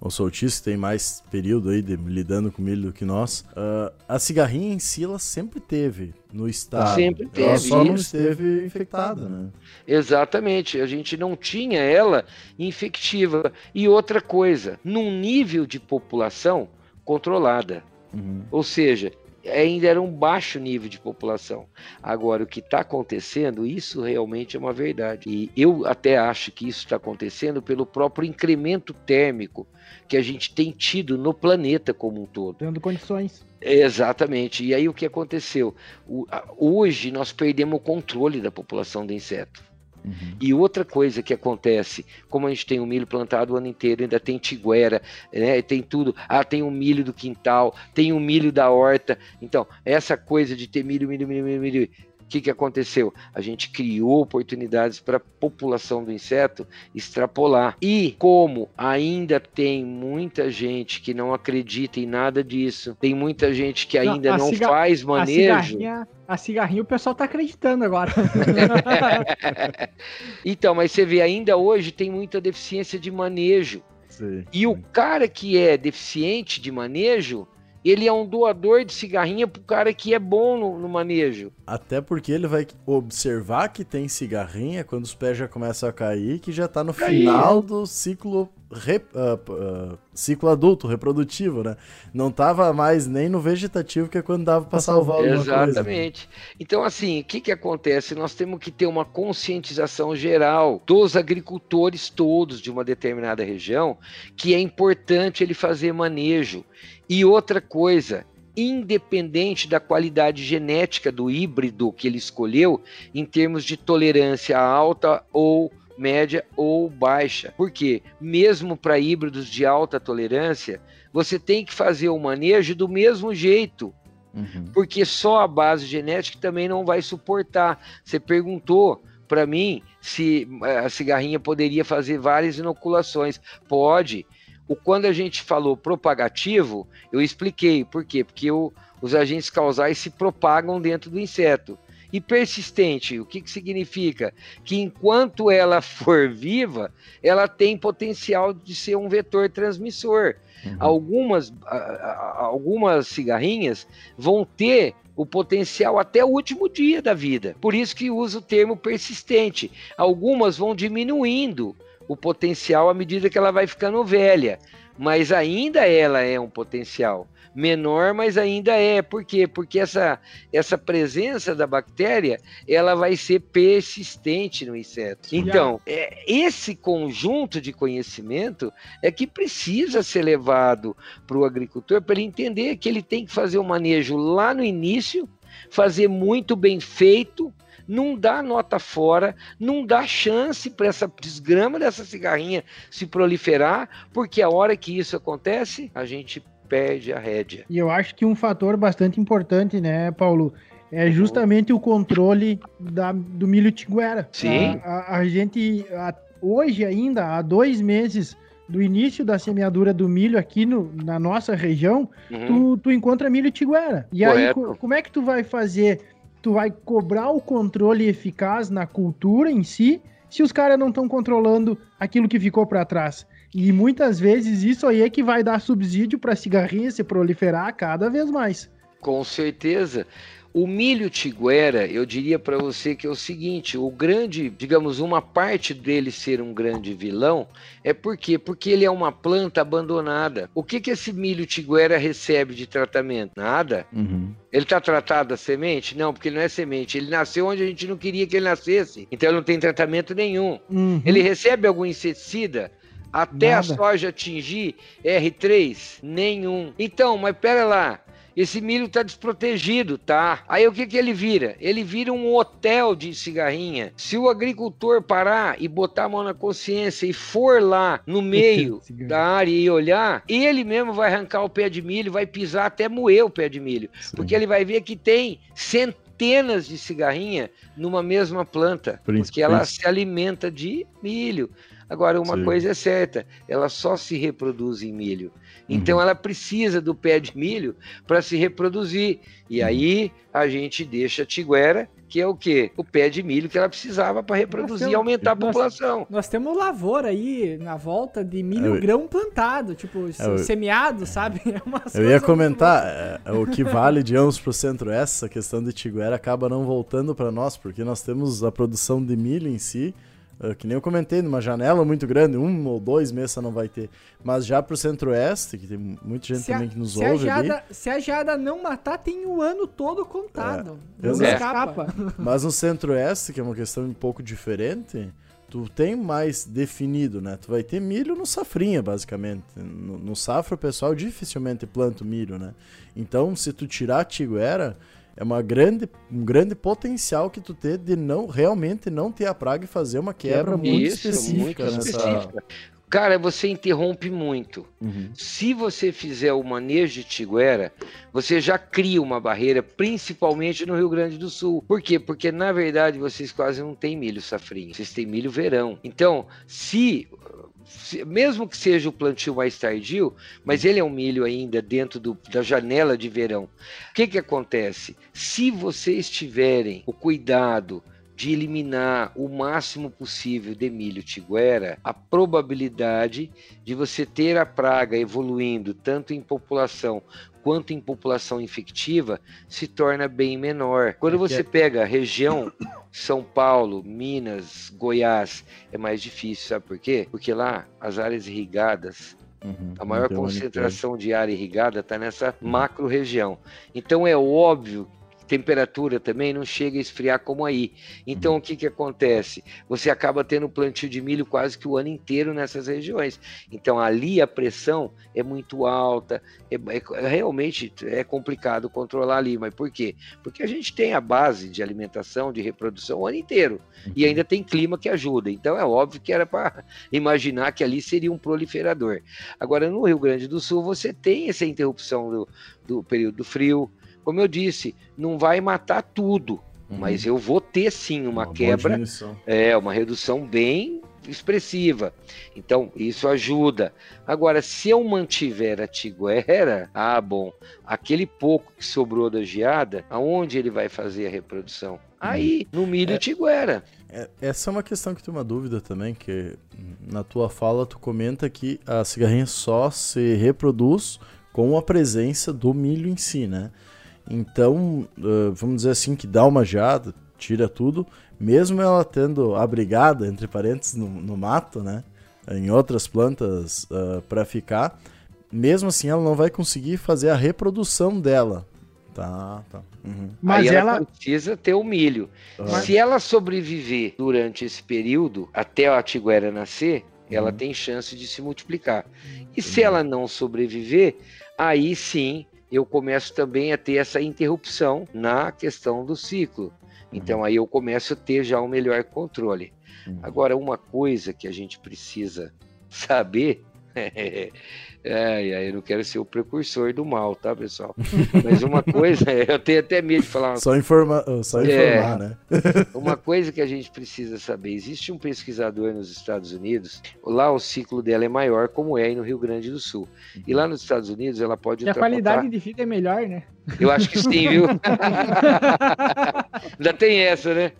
o Soltício tem mais período aí de, lidando com milho do que nós. Uh, a cigarrinha em si, ela sempre teve no estado. Sempre teve. Ela só não esteve infectada, né? Exatamente. A gente não tinha ela infectiva. E outra coisa, num nível de população controlada. Uhum. Ou seja, ainda era um baixo nível de população. Agora, o que está acontecendo, isso realmente é uma verdade. E eu até acho que isso está acontecendo pelo próprio incremento térmico que a gente tem tido no planeta como um todo. Tendo condições. Exatamente. E aí o que aconteceu? Hoje nós perdemos o controle da população de inseto. Uhum. E outra coisa que acontece, como a gente tem o milho plantado o ano inteiro, ainda tem tiguera, né, tem tudo. Ah, tem o milho do quintal, tem o milho da horta. Então, essa coisa de ter milho, milho, milho, milho, milho que, que aconteceu? A gente criou oportunidades para a população do inseto extrapolar. E como ainda tem muita gente que não acredita em nada disso, tem muita gente que ainda não, não faz manejo. A cigarrinha, a cigarrinha o pessoal está acreditando agora. (laughs) então, mas você vê, ainda hoje tem muita deficiência de manejo. Sim. E o cara que é deficiente de manejo, ele é um doador de cigarrinha pro cara que é bom no, no, manejo. Até porque ele vai observar que tem cigarrinha quando os pés já começam a cair, que já tá no final do ciclo Re, uh, uh, ciclo adulto, reprodutivo, né? Não tava mais nem no vegetativo, que é quando dava para salvar alguma Exatamente. Coisa, né? Então, assim, o que que acontece? Nós temos que ter uma conscientização geral dos agricultores todos de uma determinada região, que é importante ele fazer manejo. E outra coisa, independente da qualidade genética do híbrido que ele escolheu, em termos de tolerância alta ou média ou baixa. Porque mesmo para híbridos de alta tolerância, você tem que fazer o manejo do mesmo jeito. Uhum. Porque só a base genética também não vai suportar. Você perguntou para mim se eh, a cigarrinha poderia fazer várias inoculações. Pode o quando a gente falou propagativo, eu expliquei por quê? Porque o, os agentes causais se propagam dentro do inseto. E persistente, o que, que significa? Que enquanto ela (laughs) for viva, ela tem potencial de ser um vetor transmissor. Uhum. Algumas, algumas cigarrinhas vão ter o potencial até o último dia da vida. Por isso que usa o termo persistente. Algumas vão diminuindo o potencial à medida que ela vai ficando velha. Mas ainda ela é um potencial menor, mas ainda é. Por quê? Porque essa, essa presença da bactéria ela vai ser persistente no inseto. Então, é, esse conjunto de conhecimento é que precisa ser levado para o agricultor para ele entender que ele tem que fazer o manejo lá no início, fazer muito bem feito não dá nota fora, não dá chance para essa desgrama dessa cigarrinha se proliferar, porque a hora que isso acontece, a gente perde a rédea. E eu acho que um fator bastante importante, né, Paulo, é justamente o controle da, do milho tiguera. Sim. A, a, a gente, a, hoje ainda, há dois meses do início da semeadura do milho aqui no, na nossa região, uhum. tu, tu encontra milho tiguera. E Correto. aí, co, como é que tu vai fazer? Tu vai cobrar o controle eficaz na cultura em si, se os caras não estão controlando aquilo que ficou para trás. E muitas vezes isso aí é que vai dar subsídio para cigarrinha se proliferar cada vez mais. Com certeza. O milho tiguera, eu diria para você que é o seguinte: o grande, digamos, uma parte dele ser um grande vilão é por quê? Porque ele é uma planta abandonada. O que, que esse milho tiguera recebe de tratamento? Nada. Uhum. Ele está tratado a semente? Não, porque ele não é semente. Ele nasceu onde a gente não queria que ele nascesse. Então ele não tem tratamento nenhum. Uhum. Ele recebe algum inseticida? Até Nada. a soja atingir R3? Nenhum. Então, mas pera lá. Esse milho está desprotegido, tá? Aí o que, que ele vira? Ele vira um hotel de cigarrinha. Se o agricultor parar e botar a mão na consciência e for lá no (laughs) meio da área e olhar, ele mesmo vai arrancar o pé de milho, vai pisar até moer o pé de milho. Sim. Porque ele vai ver que tem centenas de cigarrinha numa mesma planta, porque ela se alimenta de milho. Agora, uma Sim. coisa é certa, ela só se reproduz em milho. Então, uhum. ela precisa do pé de milho para se reproduzir. E uhum. aí, a gente deixa a tiguera, que é o quê? O pé de milho que ela precisava para reproduzir temos, e aumentar a nós, população. Nós temos lavoura aí na volta de milho eu, grão plantado, tipo, eu, semeado, sabe? (laughs) É eu ia comentar, é, é, o que vale de anos para o centro-oeste, essa questão de tiguera acaba não voltando para nós, porque nós temos a produção de milho em si, que nem eu comentei, numa janela muito grande, um ou dois meses não vai ter. Mas já pro centro-oeste, que tem muita gente se também a, que nos ouve a ali... Se a geada não matar, tem o ano todo contado. É, não escapa. (laughs) Mas no centro-oeste, que é uma questão um pouco diferente, tu tem mais definido, né? Tu vai ter milho no safrinha, basicamente. No, no safra, o pessoal dificilmente planta o milho, né? Então, se tu tirar a tiguera é uma grande, um grande potencial que tu tem de não realmente não ter a praga e fazer uma quebra, muito Isso, específica muito nessa. Cara, você interrompe muito. Uhum. Se você fizer o manejo de tiguera, você já cria uma barreira, principalmente no Rio Grande do Sul. Por quê? Porque, na verdade, vocês quase não têm milho safrinho. Vocês têm milho verão. Então, se mesmo que seja o plantio mais tardio, mas ele é um milho ainda dentro do, da janela de verão. O que, que acontece? Se vocês tiverem o cuidado de eliminar o máximo possível de milho tiguera, a probabilidade de você ter a praga evoluindo tanto em população quanto em população infectiva se torna bem menor. Quando é você pega a região São Paulo, Minas, Goiás, é mais difícil, sabe por quê? Porque lá as áreas irrigadas Uhum, a maior concentração de área irrigada está nessa macro região. Então é óbvio temperatura também não chega a esfriar como aí. Então o que, que acontece? Você acaba tendo plantio de milho quase que o ano inteiro nessas regiões. Então ali a pressão é muito alta, é, é, realmente é complicado controlar ali. Mas por quê? Porque a gente tem a base de alimentação, de reprodução o ano inteiro. E ainda tem clima que ajuda. Então é óbvio que era para (laughs) imaginar que ali seria um proliferador. Agora no Rio Grande do Sul você tem essa interrupção do, do período do frio, como eu disse, não vai matar tudo, uhum. mas eu vou ter sim uma, uma quebra, é uma redução bem expressiva. Então, isso ajuda. Agora, se eu mantiver a tiguera, ah, bom, aquele pouco que sobrou da geada, aonde ele vai fazer a reprodução? Uhum. Aí, no milho é, tiguera. É, essa é uma questão que tem uma dúvida também, que na tua fala tu comenta que a cigarrinha só se reproduz com a presença do milho em si, né? Então, uh, vamos dizer assim, que dá uma geada, tira tudo, mesmo ela tendo abrigada, entre parênteses, no, no mato, né? em outras plantas uh, para ficar, mesmo assim ela não vai conseguir fazer a reprodução dela. Tá, tá. Uhum. Mas Aí ela... ela... precisa ter o milho. Uhum. Se ela sobreviver durante esse período, até a tiguera nascer, uhum. ela tem chance de se multiplicar. E se ela não sobreviver, aí sim eu começo também a ter essa interrupção na questão do ciclo. Então uhum. aí eu começo a ter já um melhor controle. Uhum. Agora, uma coisa que a gente precisa (laughs) saber (laughs) É, aí eu não quero ser o precursor do mal, tá, pessoal? Mas uma coisa, (laughs) eu tenho até medo de falar. Só, informa, só é. informar, é, né? (laughs) uma coisa que a gente precisa saber: existe um pesquisador nos Estados Unidos, lá o ciclo dela é maior, como é no Rio Grande do Sul. E lá nos Estados Unidos ela pode. E a qualidade de vida é melhor, né? Eu acho que sim, viu? (laughs) Ainda tem essa, né?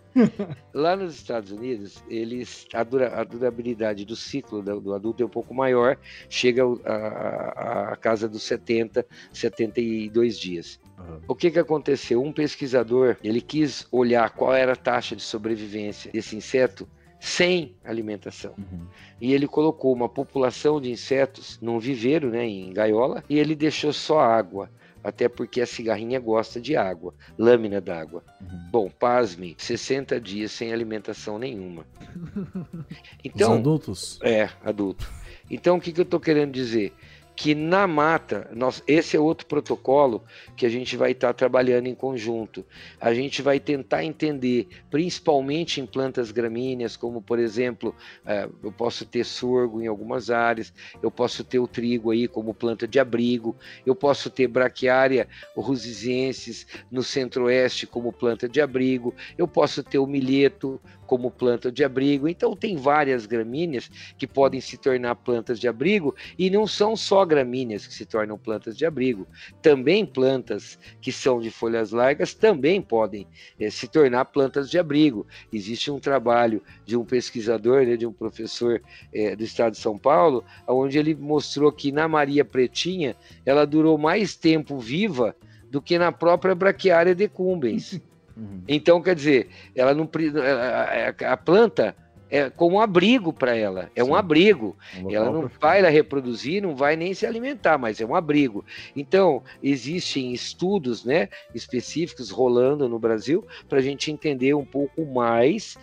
Lá nos Estados Unidos, eles a, dura, a durabilidade do ciclo do, do, adulto é um pouco maior, chega a, a, a casa dos 70, 72 dias. Uhum. O que, que aconteceu? Um pesquisador ele quis olhar qual era a taxa de sobrevivência desse inseto sem alimentação. Uhum. E ele colocou uma população de insetos num viveiro, né, em gaiola, e ele deixou só água até porque a cigarrinha gosta de água, lâmina d'água. Uhum. Bom, pasme, 60 dias sem alimentação nenhuma. (laughs) Então, Os adultos? É, adulto. Então, o que, que eu estou querendo dizer? Que na mata, nós, esse é outro protocolo que a gente vai estar tá trabalhando em conjunto. A gente vai tentar entender, principalmente em plantas gramíneas, como por exemplo, é, eu posso ter sorgo em algumas áreas, eu posso ter o trigo aí como planta de abrigo, eu posso ter braquiária rusizenses no centro-oeste como planta de abrigo, eu posso ter o milheto como planta de abrigo. Então, tem várias gramíneas que podem se tornar plantas de abrigo e não são só gramíneas que se tornam plantas de abrigo. Também plantas que são de folhas largas também podem é, se tornar plantas de abrigo. Existe um trabalho de um pesquisador, né, de um professor é, do estado de São Paulo, onde ele mostrou que na Maria Pretinha ela durou mais tempo viva do que na própria braquiária decumbens. (laughs) Uhum. Então, quer dizer, ela não a planta é como um abrigo para ela, é Sim. um abrigo. Um ela não vai ela reproduzir, não vai nem se alimentar, mas é um abrigo. Então, existem estudos né, específicos rolando no Brasil para a gente entender um pouco mais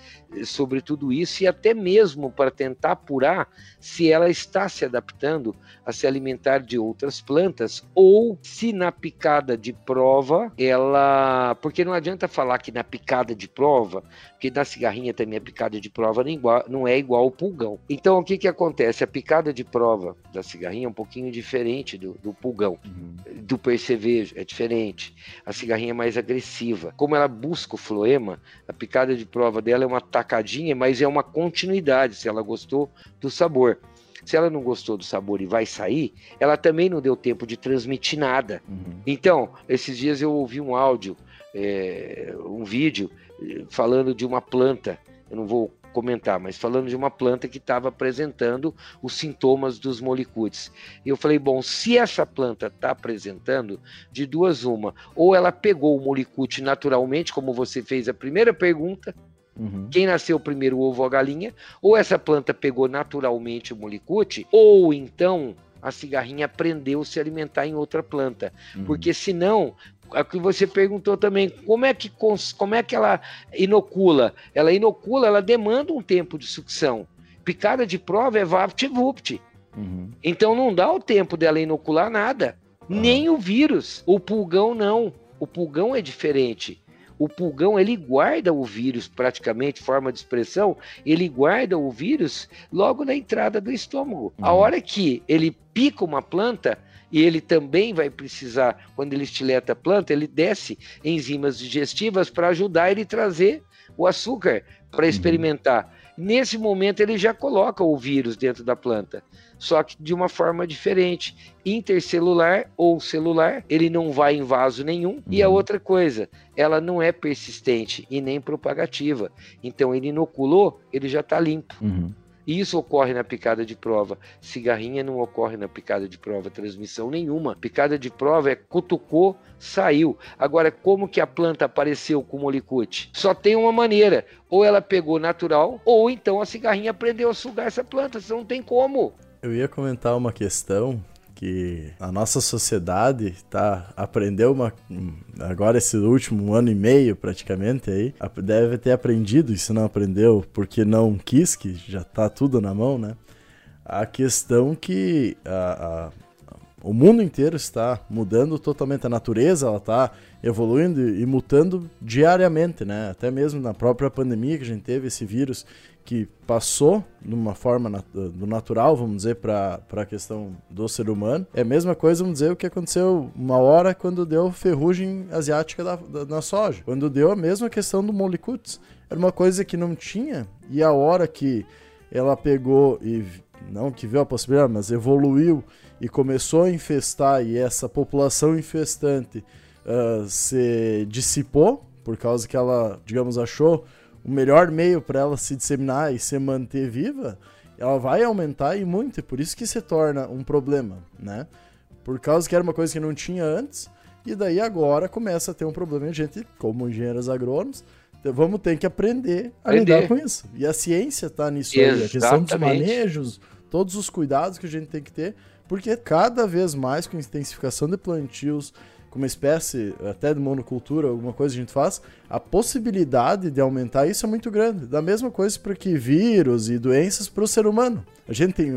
sobre tudo isso e até mesmo para tentar apurar se ela está se adaptando a se alimentar de outras plantas ou se na picada de prova ela. Porque não adianta falar que na picada de prova, porque na cigarrinha também a picada de prova não, é igual, não é igual ao pulgão. Então o que, que acontece? A picada de prova da cigarrinha é um pouquinho diferente do, do pulgão, uhum. do percevejo, é diferente. A cigarrinha é mais agressiva. Como ela busca o floema, a picada de prova dela é uma tacadinha, mas é uma continuidade, se ela gostou do sabor. Se ela não gostou do sabor e vai sair, ela também não deu tempo de transmitir nada. Uhum. Então, esses dias eu ouvi um áudio, é, um vídeo, eh, falando de uma planta. Eu não vou comentar, mas falando de uma planta que estava apresentando os sintomas dos molicutes. E eu falei, bom, se essa planta está apresentando, de duas uma, ou ela pegou o molicute naturalmente, como você fez a primeira pergunta, Uhum. Quem nasceu primeiro, o ovo ou a galinha? Ou essa planta pegou naturalmente o molicute, ou então a cigarrinha aprendeu a se alimentar em outra planta. Uhum. Porque senão, é o que você perguntou também, como é que como é que ela inocula? Ela inocula, ela demanda um tempo de sucção. Picada de prova é vapt-vupt. Uhum. Então não dá o tempo dela inocular nada, nem o vírus. O pulgão não. O pulgão é diferente o pulgão ele guarda o vírus praticamente, forma de expressão, ele guarda o vírus logo na entrada do estômago. Uhum. A hora que ele pica uma planta, e ele também vai precisar, quando ele estileta a planta, ele desce enzimas digestivas para ajudar ele a trazer o açúcar para uhum. experimentar. Nesse momento ele já coloca o vírus dentro da planta só que de uma forma diferente, intercelular ou celular, ele não vai em vaso nenhum. Uhum. E a uhum. outra coisa, ela não é persistente e nem propagativa. Então ele inoculou, ele já está limpo. Uhum. E isso ocorre na picada de prova. Cigarrinha não ocorre na picada de prova, transmissão nenhuma. Picada de prova é cutucou, saiu. Agora, como que a planta apareceu com o molicute? Só tem uma maneira. Ou ela pegou natural, ou então a cigarrinha aprendeu a sugar essa planta. Isso não tem como. Eu ia comentar uma questão que a nossa sociedade tá aprendeu uma agora esse último ano e meio praticamente aí deve ter aprendido e se não aprendeu porque não quis que já tá tudo na mão né? A questão que a, a, o mundo inteiro está mudando totalmente a natureza ela está evoluindo e mutando diariamente né? Até mesmo na própria pandemia que a gente teve esse vírus que passou numa forma nat do natural, vamos dizer, para a questão do ser humano. É a mesma coisa, vamos dizer, o que aconteceu uma hora quando deu ferrugem asiática da, da, na soja. Quando deu a mesma questão do molicutes. Era uma coisa que não tinha, e a hora que ela pegou e não que viu a possibilidade, mas evoluiu e começou a infestar e essa população infestante uh, se dissipou por causa que ela, digamos, achou o melhor meio para ela se disseminar e se manter viva, ela vai aumentar e muito, e por isso que se torna um problema, né? Por causa que era uma coisa que não tinha antes, e daí agora começa a ter um problema. E a gente, como engenheiros agrônomos, vamos ter que aprender a aprender. lidar com isso. E a ciência está nisso Exatamente. aí, a questão dos manejos, todos os cuidados que a gente tem que ter, porque cada vez mais com a intensificação de plantios, com uma espécie até de monocultura, alguma coisa que a gente faz, a possibilidade de aumentar isso é muito grande. Da mesma coisa para que vírus e doenças para o ser humano. A gente tem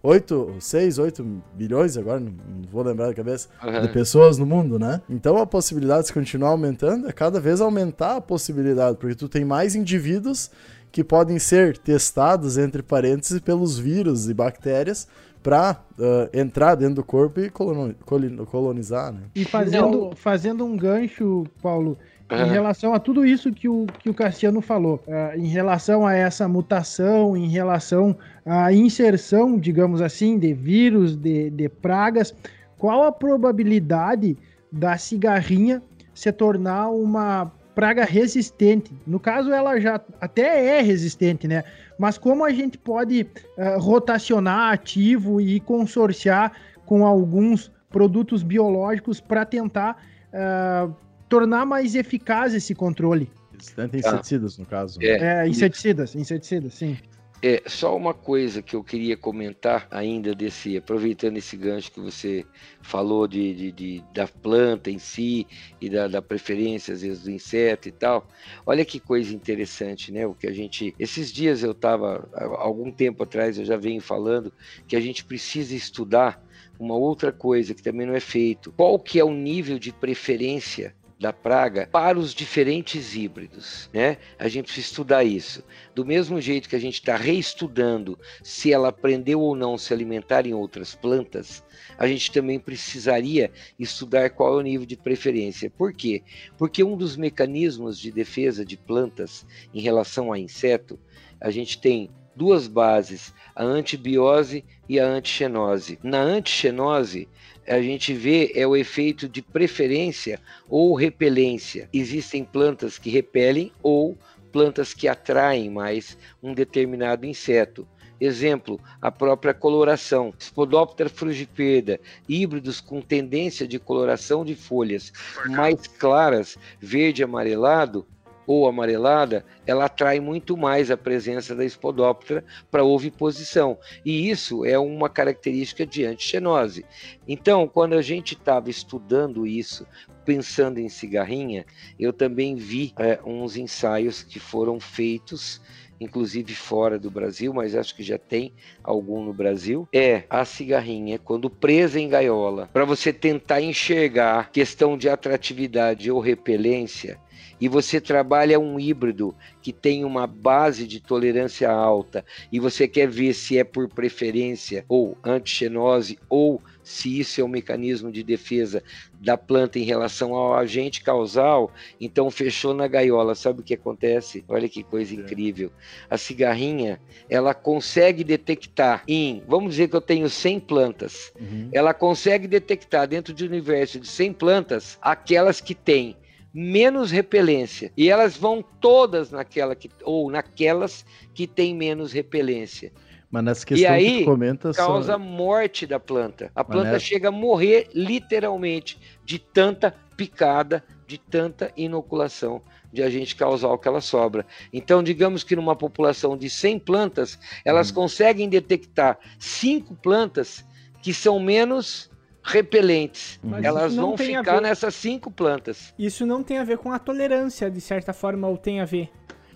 8, 6, 8 bilhões, agora não, vou lembrar da cabeça, uhum. de pessoas no mundo, né? Então a possibilidade de continuar aumentando é cada vez aumentar a possibilidade, porque tu tem mais indivíduos que podem ser testados, entre parênteses, pelos vírus e bactérias para uh, ah, entrar dentro do corpo e colonizar, né? E fazendo, fazendo um gancho, Paulo, em relação a tudo isso que o, que o Cassiano falou, uh, em relação a essa mutação, em relação à inserção, digamos assim, de vírus, de, de pragas, qual a probabilidade da cigarrinha se tornar uma praga resistente. No caso, ela já até é resistente, né? Mas como a gente pode uh, rotacionar ativo e consorciar com alguns produtos biológicos para tentar uh, tornar mais eficaz esse controle? Resistente inseticidas, no caso. É, é inseticidas, inseticidas, sim. É, só uma coisa que eu queria comentar ainda desse, aproveitando esse gancho que você falou de, de, de da planta em si e da, da, preferência, às vezes, do inseto e tal. Olha que coisa interessante, né? O que a gente. Esses dias eu estava, algum tempo atrás, eu já venho falando que a gente precisa estudar uma outra coisa que também não é feito. Qual que é o nível de preferência da praga para os diferentes híbridos, né? A gente precisa estudar isso. Do mesmo jeito que a gente está reestudando se ela aprendeu ou não se alimentar em outras plantas, a gente também precisaria estudar qual é o nível de preferência. Por quê? Porque um dos mecanismos de defesa de plantas em relação a inseto, a gente tem duas bases, a antibiose e a antixenose. Na antixenose, a gente vê é o efeito de preferência ou repelência. Existem plantas que repelem ou plantas que atraem mais um determinado inseto. Exemplo, a própria coloração. Spodoptera frugipeda, híbridos com tendência de coloração de folhas mais claras, verde amarelado, ou amarelada, ela atrai muito mais a presença da espodóptera para oviposição. E isso é uma característica de antixenose. Então, quando a gente estava estudando isso, pensando em cigarrinha, eu também vi é, uns ensaios que foram feitos inclusive fora do Brasil, mas acho que já tem algum no Brasil, é a cigarrinha quando presa em gaiola, para você tentar enxergar questão de atratividade ou repelência, e você trabalha um híbrido que tem uma base de tolerância alta e você quer ver se é por preferência ou antixenose ou se isso é um mecanismo de defesa da planta em relação ao agente causal, então fechou na gaiola. Sabe o que acontece? Olha que coisa incrível. A cigarrinha, ela consegue detectar em, vamos dizer que eu tenho 100 plantas, uhum. ela consegue detectar dentro de um universo de 100 plantas aquelas que têm menos repelência. E elas vão todas naquela que, ou naquelas que têm menos repelência. Mas nessa questão e aí, que comenta causa só... morte da planta. A planta nessa... chega a morrer literalmente de tanta picada, de tanta inoculação de agente causal que ela sobra. Então, digamos que numa população de 100 plantas, elas hum. conseguem detectar cinco plantas que são menos repelentes. Mas Elas vão ficar nessas cinco plantas. Isso não tem a ver com a tolerância, de certa forma, ou tem a ver?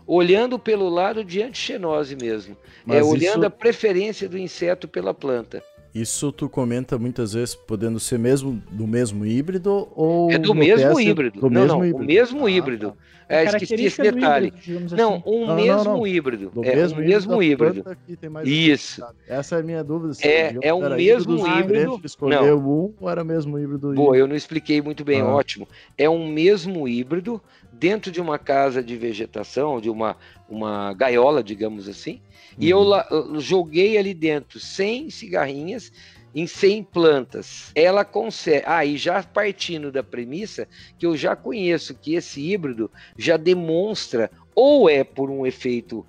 Olhando pelo lado de antixenose mesmo. É Mas é olhando isso... a preferência do inseto pela planta. Isso tu comenta muitas vezes podendo ser mesmo do mesmo híbrido ou é do mesmo híbrido. Do não, mesmo não, híbrido. o mesmo ah, híbrido. Tá. É, esqueci esse detalhe. Híbrido, não, assim. um não, mesmo não, híbrido. Do é mesmo um mesmo híbrido. Isso. Essa é a minha dúvida. É, é um mesmo híbrido. Escolheu um ou era mesmo híbrido? Boa, eu não expliquei muito bem, ah. ótimo. É um mesmo híbrido dentro de uma casa de vegetação, de uma, uma gaiola, digamos assim. Uhum. E eu, uhum. joguei ali dentro 100 cigarrinhas em 100 plantas. Ela consegue. Aí ah, já partindo da premissa que eu já conheço que esse híbrido já demonstra ou é por um efeito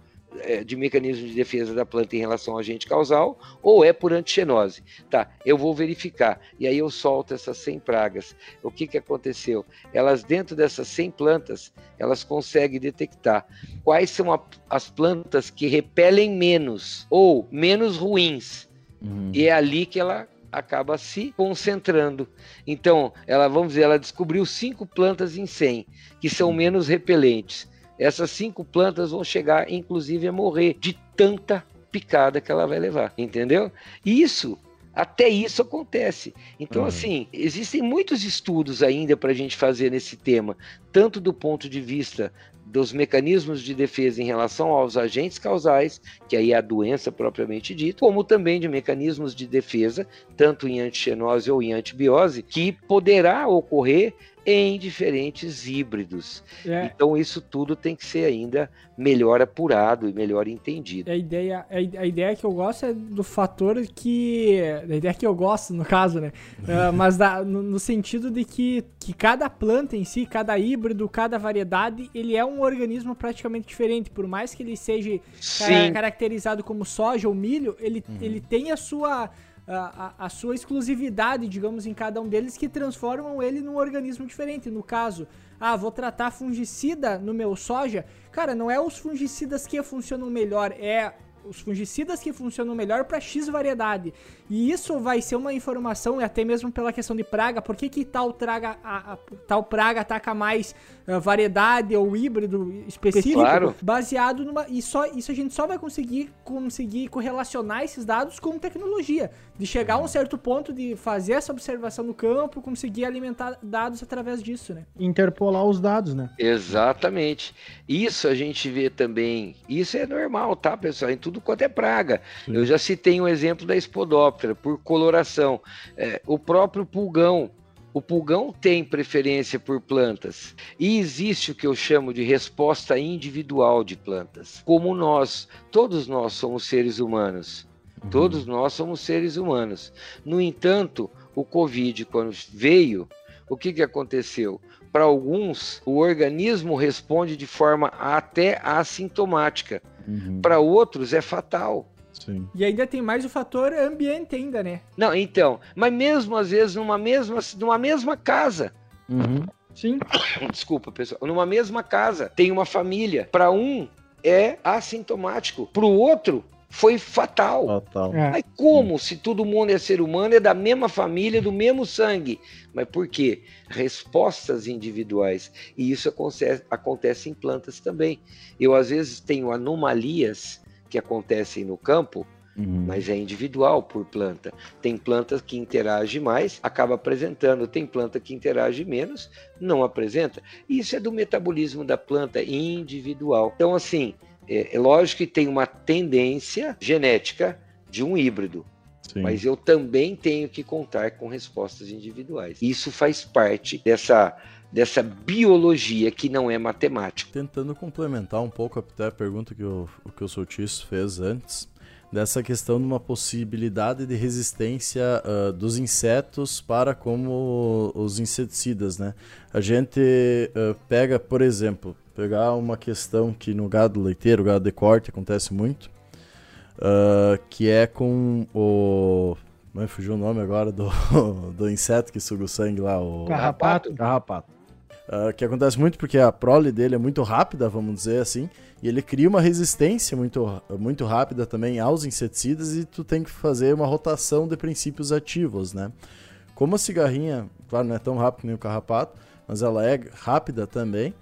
de mecanismo de defesa da planta em relação ao agente causal, ou é por antixenose. Tá, eu vou verificar. E aí eu solto essas 100 pragas. O que, que aconteceu? Elas, dentro dessas 100 plantas, elas conseguem detectar quais são a, as plantas que repelem menos ou menos ruins Uhum. E é ali que ela acaba se concentrando. Então, ela, vamos dizer, ela descobriu cinco plantas em 100 que são menos repelentes. Essas cinco plantas vão chegar, inclusive, a morrer de tanta picada que ela vai levar, entendeu? Isso até isso acontece. Então, uhum. assim, existem muitos estudos ainda para a gente fazer nesse tema, tanto do ponto de vista dos mecanismos de defesa em relação aos agentes causais, que aí é a doença propriamente dita, como também de mecanismos de defesa, tanto em antixenose ou em antibiose, que poderá ocorrer em diferentes híbridos. É. Então isso tudo tem que ser ainda melhor apurado e melhor entendido. A ideia, a ideia que eu gosto é do fator que. A ideia que eu gosto, no caso, né? uh, (laughs) mas da, no, no, sentido de que, que cada planta em si, cada híbrido, cada variedade, ele é um organismo praticamente diferente. Por mais que ele seja cara, caracterizado como soja ou milho, ele, uhum. ele tem a sua a, sua exclusividade, digamos, em cada um deles que transformam ele num organismo diferente. No caso, ah, vou tratar fungicida no meu soja. Cara, não é os fungicidas que funcionam melhor, é os fungicidas que funcionam melhor para X variedade. E isso vai ser uma informação, até mesmo pela questão de praga, por que, que tal, traga, a, a, tal praga ataca mais variedade ou híbrido específico, claro. baseado numa. E só, isso a gente só vai conseguir, conseguir correlacionar esses dados com tecnologia. De chegar a um certo ponto de fazer essa observação no campo, conseguir alimentar dados através disso, né? Interpolar os dados, né? Exatamente. Isso a gente vê também. Isso é normal, tá, pessoal? Em tudo quanto é praga. Sim. Eu já citei um exemplo da Espodópolis por coloração. É, o próprio pulgão. O pulgão tem preferência por plantas. E existe o que eu chamo de resposta individual de plantas. Como nós, todos nós somos seres humanos. Uhum. Todos nós somos seres humanos. No entanto, o Covid, quando veio, o que, que aconteceu? Para alguns, o organismo responde de forma até assintomática. Uhum. Para outros, é fatal. Sim. E ainda tem mais o fator ambiente ainda, né? Não, então, mas mesmo às vezes numa mesma, numa mesma casa. Uhum. Sim. (coughs) Desculpa, pessoal. Numa mesma casa tem uma família. Para um é assintomático, para o outro foi fatal. fatal. É. Mas como se todo mundo é ser humano, é da mesma família, do mesmo sangue? Mas por quê? Respostas individuais. E isso acontece, acontece em plantas também. Eu, às vezes, tenho anomalias que acontecem no campo, uhum. mas é individual por planta. Tem plantas que interagem mais, acaba apresentando, tem planta que interage menos, não apresenta. Isso é do metabolismo da planta individual. Então, assim, é, é lógico que tem uma tendência genética de um híbrido. Sim. Mas eu também tenho que contar com respostas individuais. Isso faz parte dessa dessa biologia que não é matemática. Tentando complementar um pouco até a pergunta que o, que o Soltis fez antes, dessa questão de uma possibilidade de resistência uh, dos insetos para como os inseticidas, né? A gente uh, pega, por exemplo, pegar uma questão que no gado leiteiro, gado de corte, acontece muito, uh, que é com o... Não é, fugiu o nome agora do, (laughs) do inseto que suga o sangue lá, o... Carrapato. Carrapato. Uh, que acontece muito porque a prole dele é muito rápida, vamos dizer assim, e ele cria uma resistência muito, muito rápida também aos inseticidas e tu tem que fazer uma rotação de princípios ativos, né? Como a cigarrinha, claro, não é tão rápida nem o carrapato, mas ela é rápida também,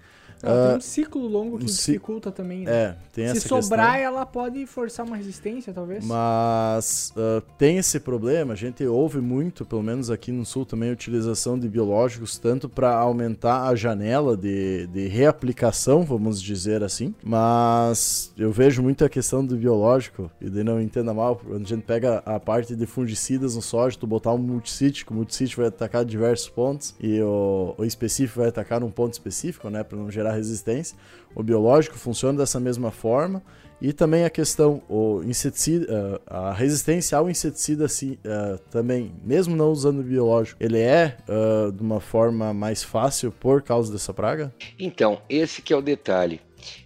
ela uh, tem um ciclo longo que um dificulta também, né? É, tem Se essa sobrar, questão. ela pode forçar uma resistência, talvez. Mas uh, tem esse problema, a gente ouve muito, pelo menos aqui no sul também, a utilização de biológicos, tanto para aumentar a janela de, de reaplicação, vamos dizer assim. Mas eu vejo muito a questão do biológico, e daí não entenda mal, quando a gente pega a parte de fungicidas no soja, tu botar um multicítico, o multicítico vai atacar diversos pontos, e o, o específico vai atacar num ponto específico, né, para não gerar resistência. O biológico funciona dessa mesma forma. E também a questão, o inseticida, eh, a resistência ao inseticida assim, uh, também, mesmo não usando biológico, ele é uh, de uma forma mais fácil por causa dessa praga? Então, esse que é o detalhe.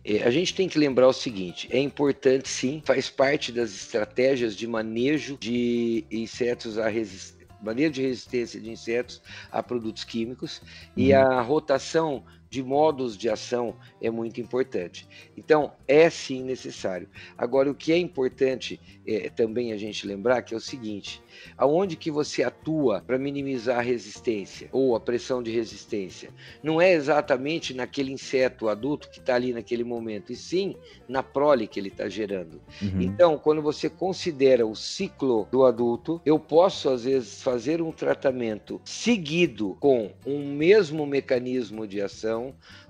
É, a gente tem que lembrar o seguinte: é importante sim, faz parte das estratégias de manejo de insetos a resistência manejo de resistência de insetos a produtos químicos uhum. e a rotação de modos de ação é muito importante. Então, é sim necessário. Agora, o que é importante é, também a gente lembrar que é o seguinte: aonde que você atua para minimizar a resistência ou a pressão de resistência? Não é exatamente naquele inseto adulto que está ali naquele momento, e sim na prole que ele está gerando. Uhum. Então, quando você considera o ciclo do adulto, eu posso às vezes fazer um tratamento seguido com um mesmo mecanismo de ação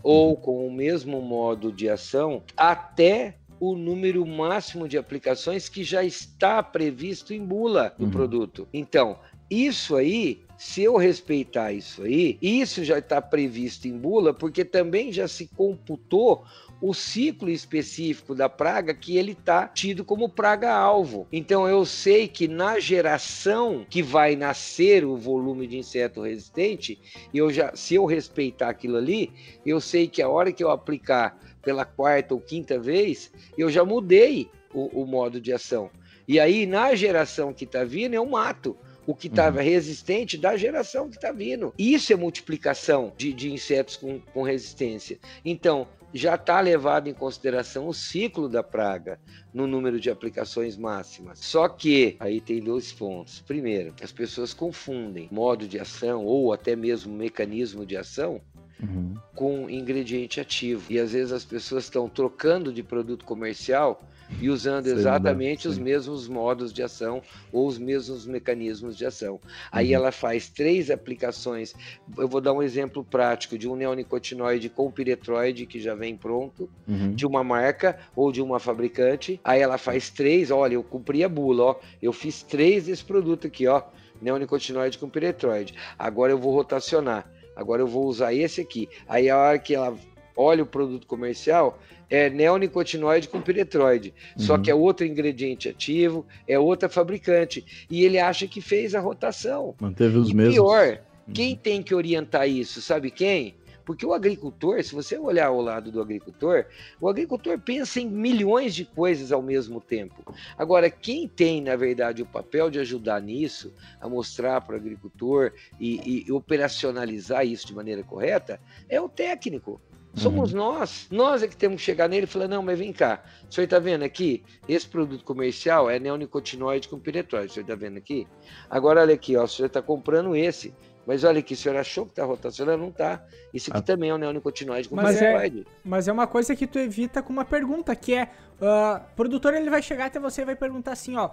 ou com o mesmo modo de ação até o número máximo de aplicações que já está previsto em bula do uhum. produto. Então, isso aí, se eu respeitar isso aí, isso já está previsto em bula, porque também já se computou o ciclo específico da praga que ele está tido como praga-alvo. Então eu sei que na geração que vai nascer o volume de inseto resistente, eu já, se eu respeitar aquilo ali, eu sei que a hora que eu aplicar pela quarta ou quinta vez, eu já mudei o, o modo de ação. E aí, na geração que está vindo, eu mato o que estava uhum. resistente da geração que está vindo. Isso é multiplicação de, de insetos com, com resistência. Então, já está levado em consideração o ciclo da praga no número de aplicações máximas. Só que aí tem dois pontos. Primeiro, as pessoas confundem modo de ação ou até mesmo mecanismo de ação uhum. com ingrediente ativo. E às vezes as pessoas estão trocando de produto comercial e usando exatamente os mesmos modos de ação ou os mesmos mecanismos de ação. Aí uhum. ela faz três aplicações. Eu vou dar um exemplo prático de um neonicotinoide com piretroide que já vem pronto, uhum. de uma marca ou de uma fabricante. Aí ela faz três, olha, eu cumpri a bula, ó, eu fiz três desse produto aqui, ó, neonicotinoide com piretroide. Agora eu vou rotacionar. Agora eu vou usar esse aqui. Aí a hora que ela olha o produto comercial, é neonicotinoide com piretroide. Uhum. Só que é outro ingrediente ativo, é outra fabricante. E ele acha que fez a rotação. Manteve os e mesmos. Pior, uhum. quem tem que orientar isso? Sabe quem? Porque o agricultor, se você olhar ao lado do agricultor, o agricultor pensa em milhões de coisas ao mesmo tempo. Agora, quem tem, na verdade, o papel de ajudar nisso, a mostrar para o agricultor e, e operacionalizar isso de maneira correta, é o técnico. Somos uhum. nós. Nós é que temos que chegar nele e falar: não, mas vem cá. O senhor está vendo aqui? Esse produto comercial é neonicotinoide com piretroide. O senhor está vendo aqui? Agora, olha aqui, ó, o senhor está comprando esse. Mas olha aqui, o senhor achou que está rotacionando? Não está. Isso aqui ah. também é um neonicotinoide com mas piretroide. É, mas é uma coisa que tu evita com uma pergunta, que é: uh, o produtor ele vai chegar até você e vai perguntar assim: ó,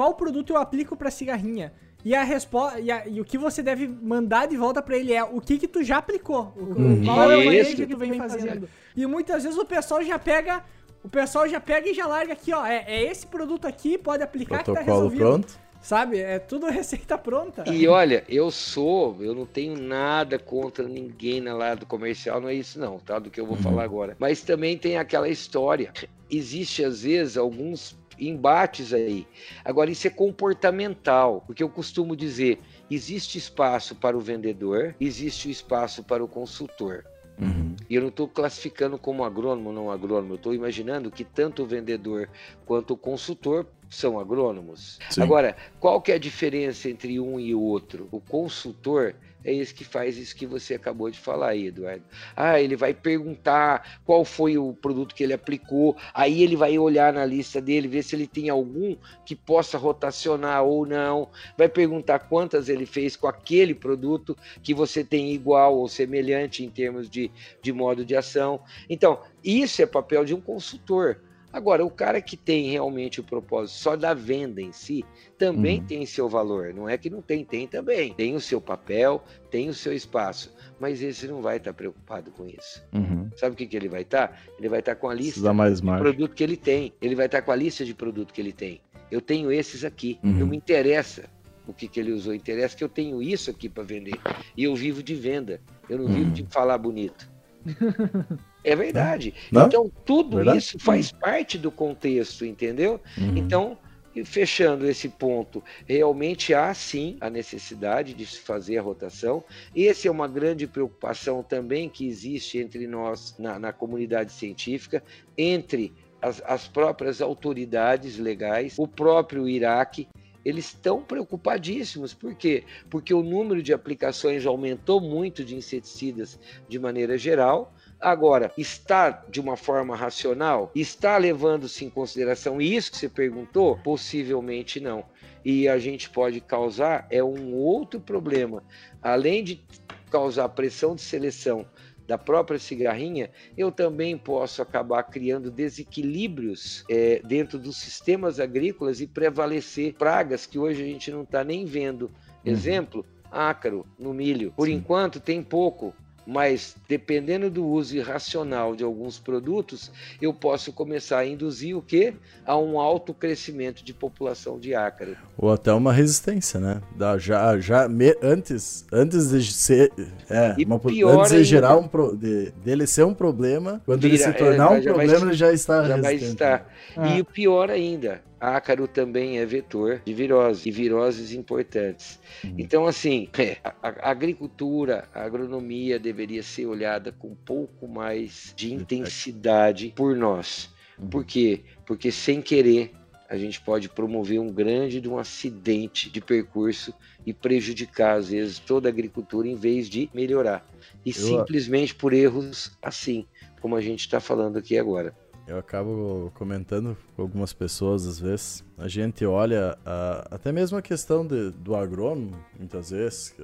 qual produto eu aplico para cigarrinha? E a resposta e, e, o que você deve mandar de volta para ele é o que que tu já aplicou, o, uhum. qual é o manejo que tu vem fazendo. E muitas vezes o pessoal já pega, o pessoal já pega e já larga aqui, ó, é, é esse produto aqui, pode aplicar Protocolo que tá resolvido. pronto. Sabe? É tudo (laughs) receita pronta. E olha, eu sou, eu não tenho nada contra ninguém na lado comercial, não é isso não, tá? Do que eu vou uhum. falar agora. Mas também tem aquela história. Existe às vezes alguns embates aí. Agora, isso é comportamental, porque eu costumo dizer: existe espaço para o vendedor, existe o espaço para o consultor. Uhum. E eu não estou classificando como agrônomo ou não agrônomo, eu estou imaginando que tanto o vendedor quanto o consultor são agrônomos. Sim. Agora, qual que é a diferença entre um e o outro? O consultor é esse que faz isso que você acabou de falar aí, Eduardo. Ah, ele vai perguntar qual foi o produto que ele aplicou, aí ele vai olhar na lista dele, ver se ele tem algum que possa rotacionar ou não, vai perguntar quantas ele fez com aquele produto que você tem igual ou semelhante em termos de, de modo de ação. Então, isso é papel de um consultor. Agora, o cara que tem realmente o propósito só da venda em si, também uhum. tem seu valor. Não é que não tem, tem também. Tem o seu papel, tem o seu espaço. Mas esse não vai estar preocupado com isso. Uhum. Sabe o que, que ele vai estar? Ele vai estar com a lista mais de produto que ele tem. Ele vai estar com a lista de produto que ele tem. Eu tenho esses aqui. Uhum. Não me interessa o que, que ele usou. Interessa que eu tenho isso aqui para vender. E eu vivo de venda. Eu não vivo uhum. de falar bonito. É verdade. Não? Então, tudo verdade? isso faz parte do contexto, entendeu? Uhum. Então, fechando esse ponto, realmente há sim a necessidade de se fazer a rotação. Essa é uma grande preocupação também que existe entre nós na, na comunidade científica, entre as, as próprias autoridades legais, o próprio Iraque eles estão preocupadíssimos. Por quê? Porque o número de aplicações aumentou muito de inseticidas de maneira geral, Agora, está de uma forma racional? Está levando-se em consideração isso que você perguntou? Possivelmente não. E a gente pode causar é um outro problema. Além de causar pressão de seleção da própria cigarrinha, eu também posso acabar criando desequilíbrios é, dentro dos sistemas agrícolas e prevalecer pragas que hoje a gente não está nem vendo. Uhum. Exemplo, ácaro no milho. Por Sim. enquanto tem pouco, mas dependendo do uso irracional de alguns produtos, eu posso começar a induzir o quê? A um alto crescimento de população de ácaro. Ou até uma resistência, né? Da, já, já me, antes, antes de ser, é, uma, antes de gerar um pro, de, dele ser um problema, quando Vira, ele se tornar é, um problema, vai, ele já está já resistente. Vai estar. Ah. E o pior ainda, ácaro também é vetor de virose, e viroses importantes. Uhum. Então, assim, é, a, agricultura, a agronomia deveria ser olhada com um pouco mais de intensidade por nós. Uhum. Por quê? Porque sem querer a gente pode promover um grande de um acidente de percurso e prejudicar, às vezes, toda a agricultura em vez de melhorar. E Eu... simplesmente por erros assim, como a gente está falando aqui agora. Eu acabo comentando com algumas pessoas às vezes. A gente olha a, até mesmo a questão de, do agrônomo, muitas vezes,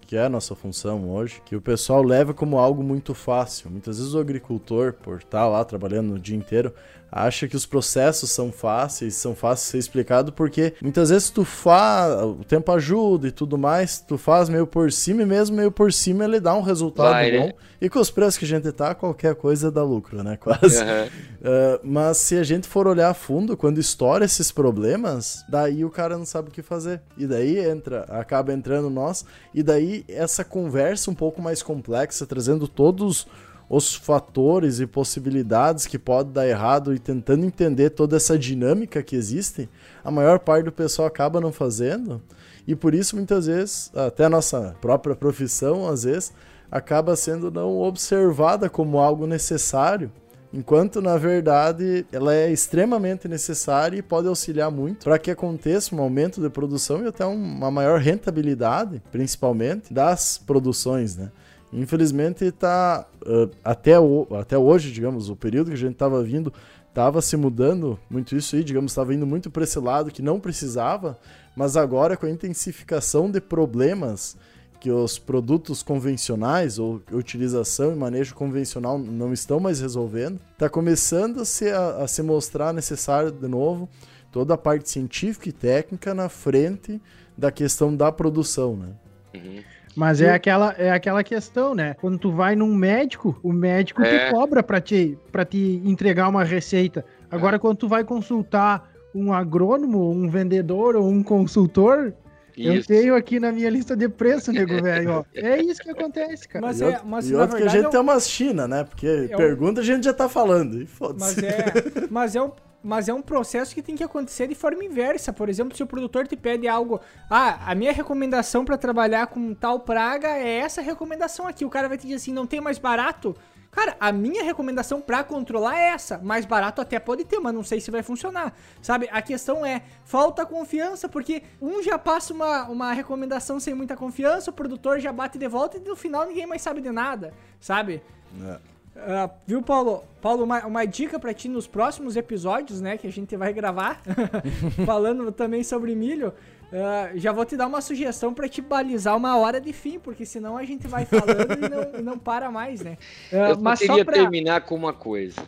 que é a nossa função hoje, que o pessoal leva como algo muito fácil. Muitas vezes o agricultor, por estar lá trabalhando o dia inteiro, acha que os processos são fáceis, são fáceis de ser explicado, porque muitas vezes tu faz, o tempo ajuda e tudo mais, tu faz meio por cima e mesmo meio por cima ele dá um resultado Vai, bom. Né? E com os preços que a gente tá, qualquer coisa dá lucro, né? (laughs) Quase. Uhum. Uh, mas se a gente for olhar a fundo, quando estoura esses problemas, daí o cara não sabe o que fazer. E daí entra, acaba entrando nós, e daí essa conversa um pouco mais complexa, trazendo todos os fatores e possibilidades que pode dar errado e tentando entender toda essa dinâmica que existe, a maior parte do pessoal acaba não fazendo. E por isso, muitas vezes, até a nossa própria profissão, às vezes, acaba sendo não observada como algo necessário, enquanto na verdade ela é extremamente necessária e pode auxiliar muito para que aconteça um aumento de produção e até uma maior rentabilidade, principalmente das produções, né? Infelizmente está uh, até, o, até hoje, digamos, o período que a gente estava vindo, estava se mudando muito isso aí, digamos, estava indo muito para esse lado que não precisava, mas agora com a intensificação de problemas que os produtos convencionais ou utilização e manejo convencional não estão mais resolvendo, está começando a se, a, a se mostrar necessário de novo toda a parte científica e técnica na frente da questão da produção, né? Uhum. Mas é aquela, é aquela questão, né? Quando tu vai num médico, o médico é. te cobra para te, pra te entregar uma receita. Agora, é. quando tu vai consultar um agrônomo, um vendedor ou um consultor, isso. Eu tenho aqui na minha lista de preço, nego (laughs) velho. É isso que acontece, cara. Mas, e é, mas e outro que a gente eu... tem umas China, né? Porque é pergunta a gente já tá falando. E foda-se. Mas é, mas é um mas é um processo que tem que acontecer de forma inversa. Por exemplo, se o produtor te pede algo, ah, a minha recomendação para trabalhar com tal praga é essa recomendação aqui. O cara vai te dizer assim, não tem mais barato? Cara, a minha recomendação para controlar é essa. Mais barato até pode ter, mas não sei se vai funcionar. Sabe? A questão é, falta confiança, porque um já passa uma, uma recomendação sem muita confiança, o produtor já bate de volta e no final ninguém mais sabe de nada, sabe? É. Uh, viu, Paulo? Paulo, uma, uma dica para ti nos próximos episódios, né? Que a gente vai gravar, (laughs) falando também sobre milho. Uh, já vou te dar uma sugestão para te balizar uma hora de fim, porque senão a gente vai falando e, não, não para mais, né? Uh, Eu mas queria pra... terminar com uma coisa.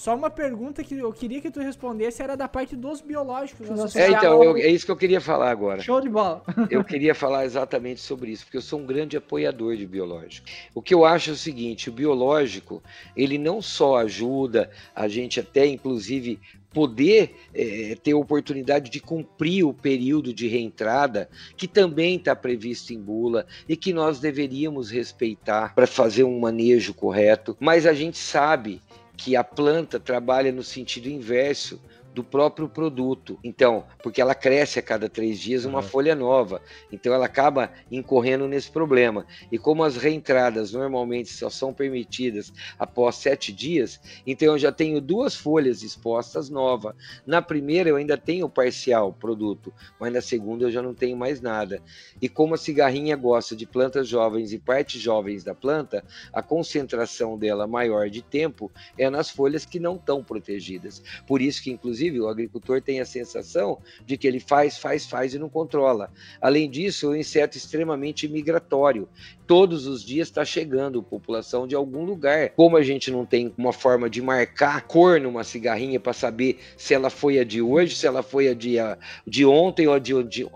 Só uma pergunta que eu queria que tu respondesse era da parte dos biológicos. É, então, eu, é isso que eu queria falar agora. Show de bola. (laughs) eu queria falar exatamente sobre isso, porque eu sou um grande apoiador de biológico. O que eu acho é o seguinte, o biológico, ele não só ajuda a gente até, inclusive, poder é, ter oportunidade de cumprir o período de reentrada, que também está previsto em bula e que nós deveríamos respeitar para fazer um manejo correto, mas a gente sabe que a planta trabalha no sentido inverso do próprio produto. Então, porque ela cresce a cada três dias uma uhum. folha nova. Então, ela acaba incorrendo nesse problema. E como as reentradas normalmente só são permitidas após sete dias, então eu já tenho duas folhas expostas novas. Na primeira, eu ainda tenho parcial produto, mas na segunda, eu já não tenho mais nada. E como a cigarrinha gosta de plantas jovens e partes jovens da planta, a concentração dela maior de tempo é nas folhas que não estão protegidas. Por isso que, inclusive, Inclusive, o agricultor tem a sensação de que ele faz, faz, faz e não controla. Além disso, é um inseto extremamente migratório. Todos os dias está chegando população de algum lugar. Como a gente não tem uma forma de marcar cor numa cigarrinha para saber se ela foi a de hoje, se ela foi a de, a, de ontem ou a de, de,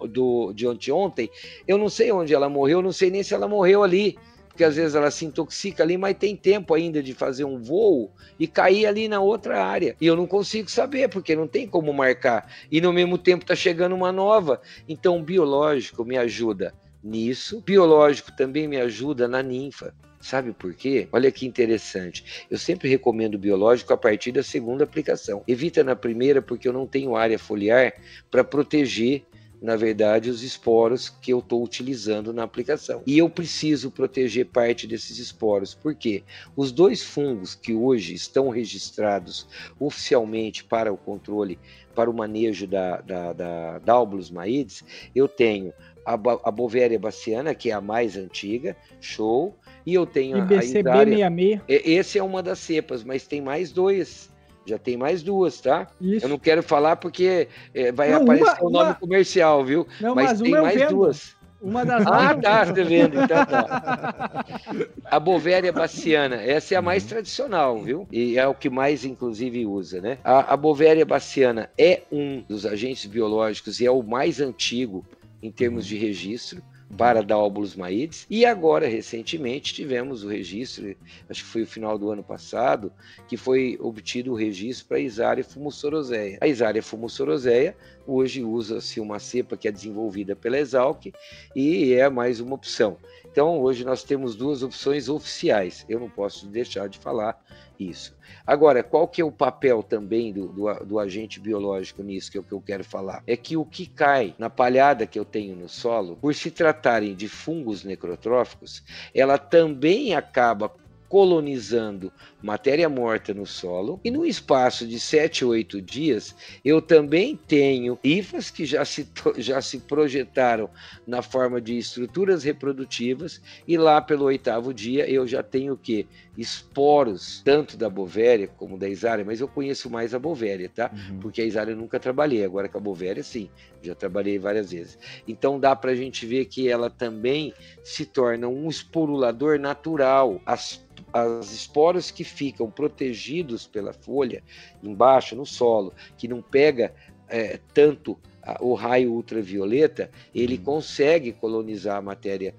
de ontem, eu não sei onde ela morreu, eu não sei nem se ela morreu ali porque às vezes ela se intoxica ali, mas tem tempo ainda de fazer um voo e cair ali na outra área. E eu não consigo saber, porque não tem como marcar. E no mesmo tempo está chegando uma nova. Então, o biológico me ajuda nisso. Biológico também me ajuda na ninfa. Sabe por quê? Olha que interessante. Eu sempre recomendo biológico a partir da segunda aplicação. Evita na primeira porque eu não tenho área foliar para proteger na verdade, os esporos que eu estou utilizando na aplicação. E eu preciso proteger parte desses esporos, porque os dois fungos que hoje estão registrados oficialmente para o controle, para o manejo da, da, da, da maides, eu tenho a, a Bovéria baciana, que é a mais antiga, show, e eu tenho IBCB a Isária. 66. Esse é uma das cepas, mas tem mais dois já tem mais duas, tá? Isso. Eu não quero falar porque é, vai não, aparecer o nome uma... comercial, viu? Não, mas, mas tem mais vendo. duas. Uma das Ah, tá, você vendo, então tá. (laughs) A Bovéria baciana, essa é a mais tradicional, viu? E é o que mais, inclusive, usa, né? A, a Bovéria baciana é um dos agentes biológicos e é o mais antigo em termos de registro para Daóbulos maides. E agora, recentemente, tivemos o registro, acho que foi o final do ano passado, que foi obtido o registro para Isária fumusoroseia. A Isária fumusoroseia hoje usa-se uma cepa que é desenvolvida pela Exalc e é mais uma opção. Então, hoje nós temos duas opções oficiais. Eu não posso deixar de falar isso. Agora, qual que é o papel também do, do, do, agente biológico nisso, que é o que eu quero falar? É que o que cai na palhada que eu tenho no solo, por se tratarem de fungos necrotróficos, ela também acaba colonizando matéria morta no solo. E no espaço de 7 ou 8 dias, eu também tenho hifas que já se, já se projetaram na forma de estruturas reprodutivas, e lá pelo oitavo dia eu já tenho o que? Esporos, tanto da bovéria como da isária, mas eu conheço mais a bovéria, tá? Uhum. Porque a isária eu nunca trabalhei, agora com a bovéria sim, já trabalhei várias vezes. Então dá para a gente ver que ela também se torna um esporulador natural. As as esporos que ficam protegidos pela folha embaixo no solo, que não pega é, tanto a, o raio ultravioleta, ele uhum. consegue colonizar a matéria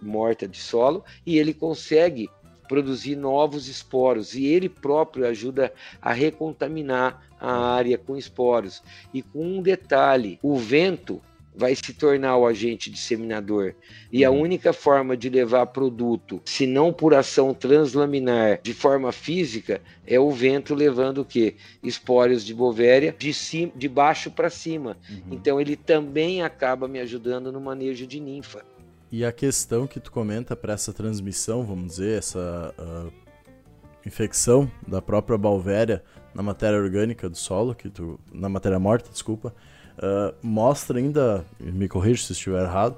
morta de solo e ele consegue produzir novos esporos e ele próprio ajuda a recontaminar a área com esporos. E com um detalhe, o vento vai se tornar o agente disseminador. E a uhum. única forma de levar produto, se não por ação translaminar, de forma física, é o vento levando o quê? Espórios de bovéria de, cima, de baixo para cima. Uhum. Então ele também acaba me ajudando no manejo de ninfa. E a questão que tu comenta para essa transmissão, vamos dizer, essa uh, infecção da própria balvéria na matéria orgânica do solo, que tu, na matéria morta, desculpa, uh, mostra ainda, me corrija se estiver errado,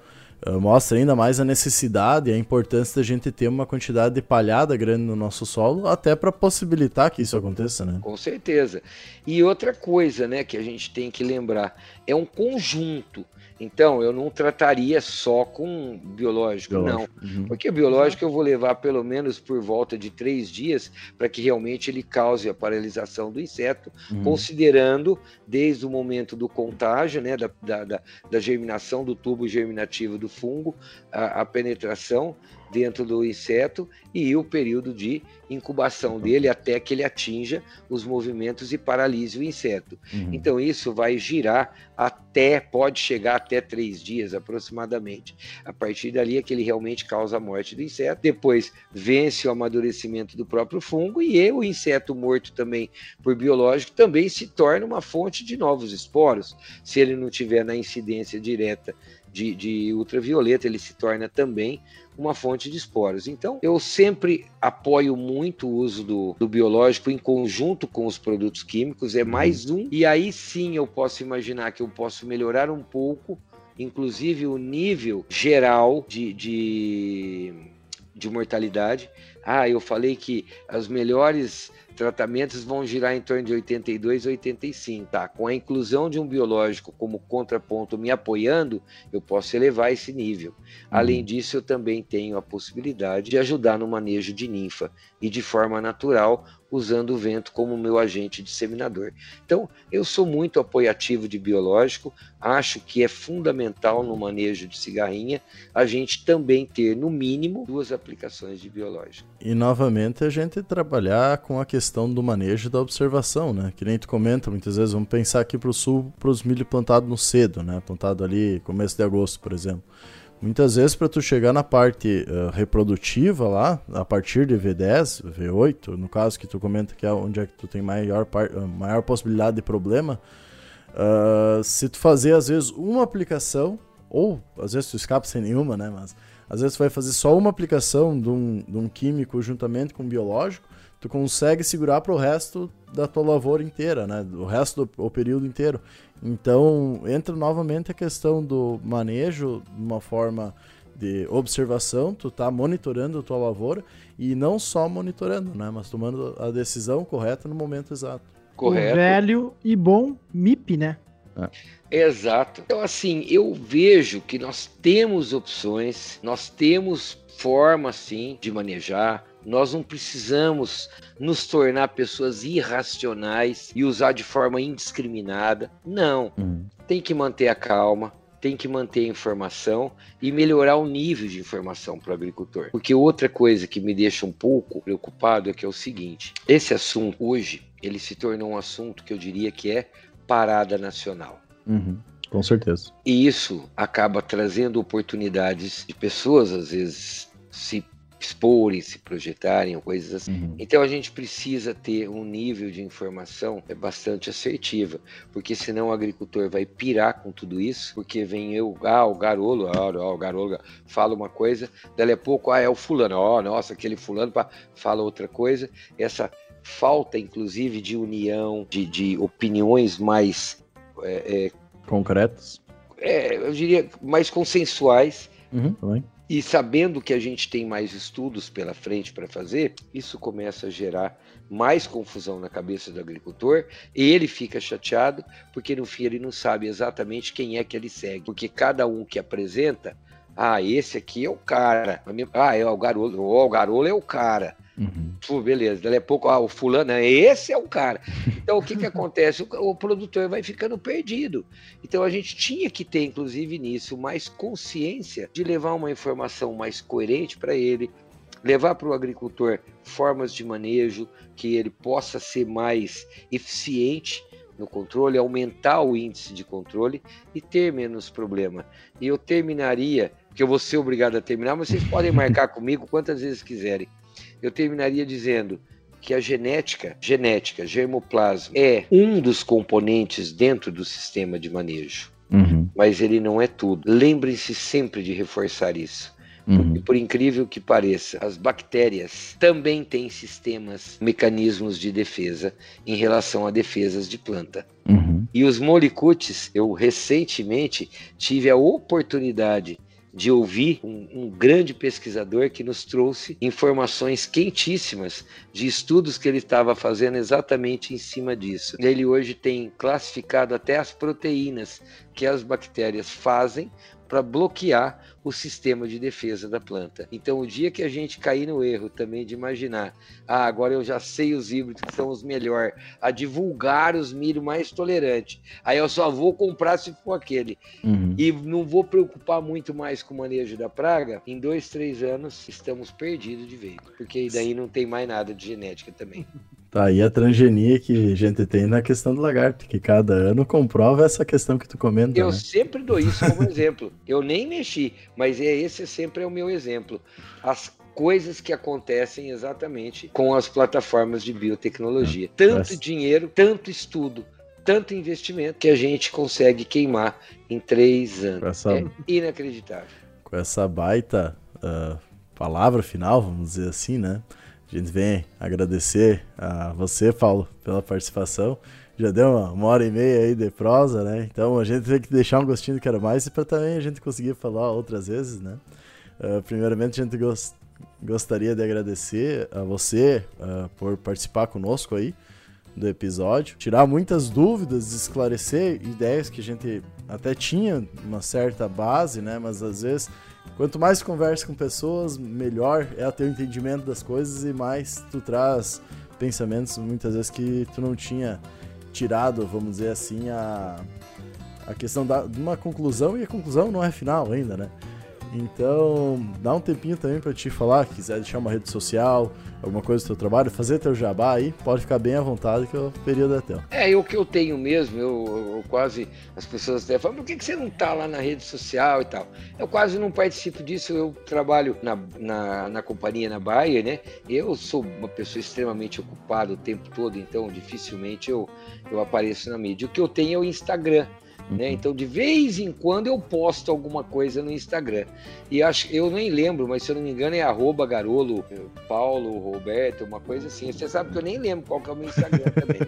mostra ainda mais a necessidade e a importância da gente ter uma quantidade de palhada grande no nosso solo, até para possibilitar que isso aconteça, né? Com certeza. E outra coisa, né, que a gente tem que lembrar, é um conjunto. Então, eu não trataria só com biológico, biológico. não. Uhum. Porque o biológico eu vou levar pelo menos por volta de três dias para que realmente ele cause a paralisação do inseto, uhum. considerando desde o momento do contágio, né, da, da, da, germinação do tubo germinativo do fungo, a, a penetração dentro do inseto e o período de incubação dele até que ele atinja os movimentos e paralise o inseto. Uhum. Então isso vai girar até, pode chegar até três dias aproximadamente. A partir dali é que ele realmente causa a morte do inseto. Depois vence o amadurecimento do próprio fungo e o inseto morto também por biológico também se torna uma fonte de novos esporos. Se ele não tiver na incidência direta de, de ultravioleta, ele se torna também uma fonte de esporos. Então, eu sempre apoio muito o uso do, do, biológico em conjunto com os produtos químicos, é mais um, e aí sim eu posso imaginar que eu posso melhorar um pouco, inclusive o nível geral de, de, de mortalidade. Ah, eu falei que as melhores tratamentos vão girar em torno de 82 a 85, tá? Com a inclusão de um biológico como contraponto me apoiando, eu posso elevar esse nível. Além uhum. disso, eu também tenho a possibilidade de ajudar no manejo de ninfa e de forma natural usando o vento como meu agente disseminador. Então, eu sou muito apoiativo de biológico, acho que é fundamental no manejo de cigarrinha a gente também ter, no mínimo, duas aplicações de biológico. E, novamente, a gente trabalhar com a questão do manejo da observação, né? Que nem tu comenta, muitas vezes, vamos pensar aqui para o sul, para os milho plantados no cedo, né? Plantado ali começo de agosto, por exemplo. Muitas vezes para tu chegar na parte uh, reprodutiva lá, a partir de V10, V8, no caso que tu comenta que é onde é que tu tem maior, uh, maior possibilidade de problema, uh, se tu fazer às vezes uma aplicação, ou às vezes tu escapa sem nenhuma, né, mas às vezes vai fazer só uma aplicação de um, de um químico juntamente com um biológico, tu consegue segurar para o resto da tua lavoura inteira, né? O resto do o período inteiro. Então, entra novamente a questão do manejo de uma forma de observação, tu tá monitorando a tua lavoura e não só monitorando, né, mas tomando a decisão correta no momento exato. Correto. O velho e bom MIP, né? É. Exato. Então, assim, eu vejo que nós temos opções, nós temos forma, sim, de manejar, nós não precisamos nos tornar pessoas irracionais e usar de forma indiscriminada. Não. Uhum. Tem que manter a calma, tem que manter a informação e melhorar o nível de informação para o agricultor. Porque outra coisa que me deixa um pouco preocupado é que é o seguinte: esse assunto hoje ele se tornou um assunto que eu diria que é parada nacional. Uhum. Com certeza. E isso acaba trazendo oportunidades de pessoas, às vezes, se exporem, se projetarem, coisas assim. Uhum. Então a gente precisa ter um nível de informação é bastante assertiva, porque senão o agricultor vai pirar com tudo isso, porque vem eu, ah, o garolo, ah, o garolo fala uma coisa, dali a pouco, ah, é o fulano, ó, oh, nossa, aquele fulano pá, fala outra coisa. Essa falta, inclusive, de união, de, de opiniões mais é, é, concretas. É, eu diria mais consensuais. Uhum, também e sabendo que a gente tem mais estudos pela frente para fazer, isso começa a gerar mais confusão na cabeça do agricultor. Ele fica chateado porque no fim ele não sabe exatamente quem é que ele segue, porque cada um que apresenta, ah, esse aqui é o cara, ah, é o garolo, oh, o garolo é o cara. Uhum. Pô, beleza, daqui a pouco, ah, o fulano, né, esse é o cara. Então, o que, que (laughs) acontece? O, o, produtor vai ficando perdido. Então, a gente tinha que ter, inclusive, nisso, mais consciência de levar uma informação mais coerente para ele, levar para o agricultor formas de manejo que ele possa ser mais eficiente no controle, aumentar o índice de controle e ter menos problema. E eu terminaria, que eu vou ser obrigado a terminar, mas vocês podem marcar (laughs) comigo quantas vezes quiserem. Eu terminaria dizendo que a genética, genética, germoplasma, é um dos componentes dentro do sistema de manejo. Uhum. Mas ele não é tudo. Lembrem-se sempre de reforçar isso. Uhum. E por incrível que pareça, as bactérias também têm sistemas, mecanismos de defesa em relação a defesas de planta. Uhum. E os molicutes, eu recentemente tive a oportunidade de ouvir um, um, grande pesquisador que nos trouxe informações quentíssimas de estudos que ele estava fazendo exatamente em cima disso. Ele hoje tem classificado até as proteínas que as bactérias fazem para bloquear o sistema de defesa da planta. Então, o dia que a gente cair no erro também de imaginar, ah, agora eu já sei os híbridos que são os melhores, a divulgar os milho mais tolerantes, aí eu só vou comprar se for aquele. Uhum. E não vou preocupar muito mais com o manejo da praga, em dois, três anos estamos perdidos de vez, porque daí não tem mais nada de genética também. (laughs) Tá aí a transgenia que a gente tem na questão do lagarto, que cada ano comprova essa questão que tu comenta. Eu né? sempre dou isso como (laughs) exemplo. Eu nem mexi, mas é esse sempre é o meu exemplo. As coisas que acontecem exatamente com as plataformas de biotecnologia. É. Tanto dinheiro, tanto estudo, tanto investimento que a gente consegue queimar em três anos. Essa... É inacreditável. Com essa baita uh, palavra final, vamos dizer assim, né? A gente vem agradecer a você, Paulo, pela participação. Já deu uma, uma hora e meia aí de prosa, né? Então a gente tem que deixar um gostinho do que era mais para também a gente conseguir falar outras vezes, né? Uh, primeiramente, a gente gost, gostaria de agradecer a você uh, por participar conosco aí do episódio, tirar muitas dúvidas, esclarecer ideias que a gente até tinha uma certa base, né? Mas às vezes Quanto mais conversa com pessoas, melhor é o teu entendimento das coisas e mais tu traz pensamentos muitas vezes que tu não tinha tirado, vamos dizer assim, a, a questão de uma conclusão e a conclusão não é final ainda, né? Então, dá um tempinho também para te falar, quiser deixar uma rede social, alguma coisa do teu trabalho, fazer teu jabá aí, pode ficar bem à vontade que o período é teu. É, o que eu tenho mesmo, eu, eu, quase, as pessoas até falam, por que, que você não tá lá na rede social e tal? Eu quase não participo disso, eu trabalho na, na, na companhia, na Bayer, né? Eu sou uma pessoa extremamente ocupada o tempo todo, então dificilmente eu, eu apareço na mídia. O que eu tenho é o Instagram, né? Então, de vez em quando eu posto alguma coisa no Instagram. E acho, eu nem lembro, mas se eu não me engano é arroba garolo, Paulo, Roberto, uma coisa assim. Você sabe que eu nem lembro qual que é o meu Instagram (laughs) também.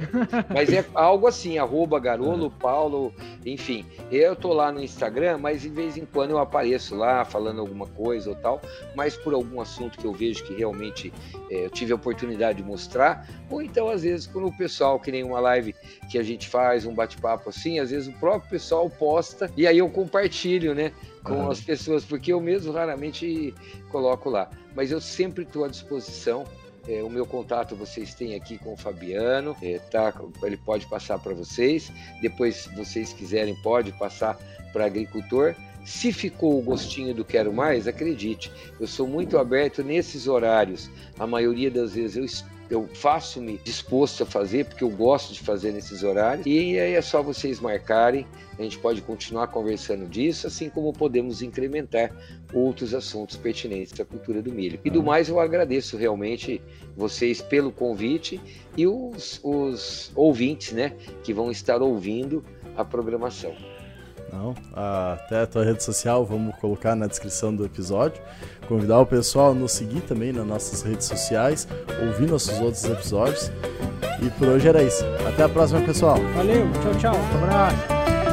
mas é algo assim, arroba garolo, Paulo, enfim. Eu tô lá no Instagram, mas de vez em quando eu apareço lá falando alguma coisa ou tal, mas por algum assunto que eu vejo que realmente é, eu tive a oportunidade de mostrar, ou então às vezes quando o pessoal, que nem uma live que a gente faz, um bate-papo assim, às vezes o próprio pessoal posta e aí eu compartilho, né? Com as pessoas, porque eu mesmo raramente coloco lá. Mas eu sempre estou à disposição. É, o meu contato vocês têm aqui com o Fabiano, é, tá? Ele pode passar para vocês. Depois, se vocês quiserem, pode passar para agricultor. Se ficou o gostinho do quero mais, acredite, eu sou muito aberto nesses horários. A maioria das vezes eu eu faço-me disposto a fazer, porque eu gosto de fazer nesses horários. E aí é só vocês marcarem, a gente pode continuar conversando disso, assim como podemos incrementar outros assuntos pertinentes à cultura do milho. E do ah. mais, eu agradeço realmente vocês pelo convite e os, os ouvintes, né, que vão estar ouvindo a programação. Não, até a tua rede social, vamos colocar na descrição do episódio. Convidar o pessoal a nos seguir também nas nossas redes sociais, ouvir nossos outros episódios. E por hoje era isso. Até a próxima, pessoal. Valeu, tchau, tchau. Um abraço.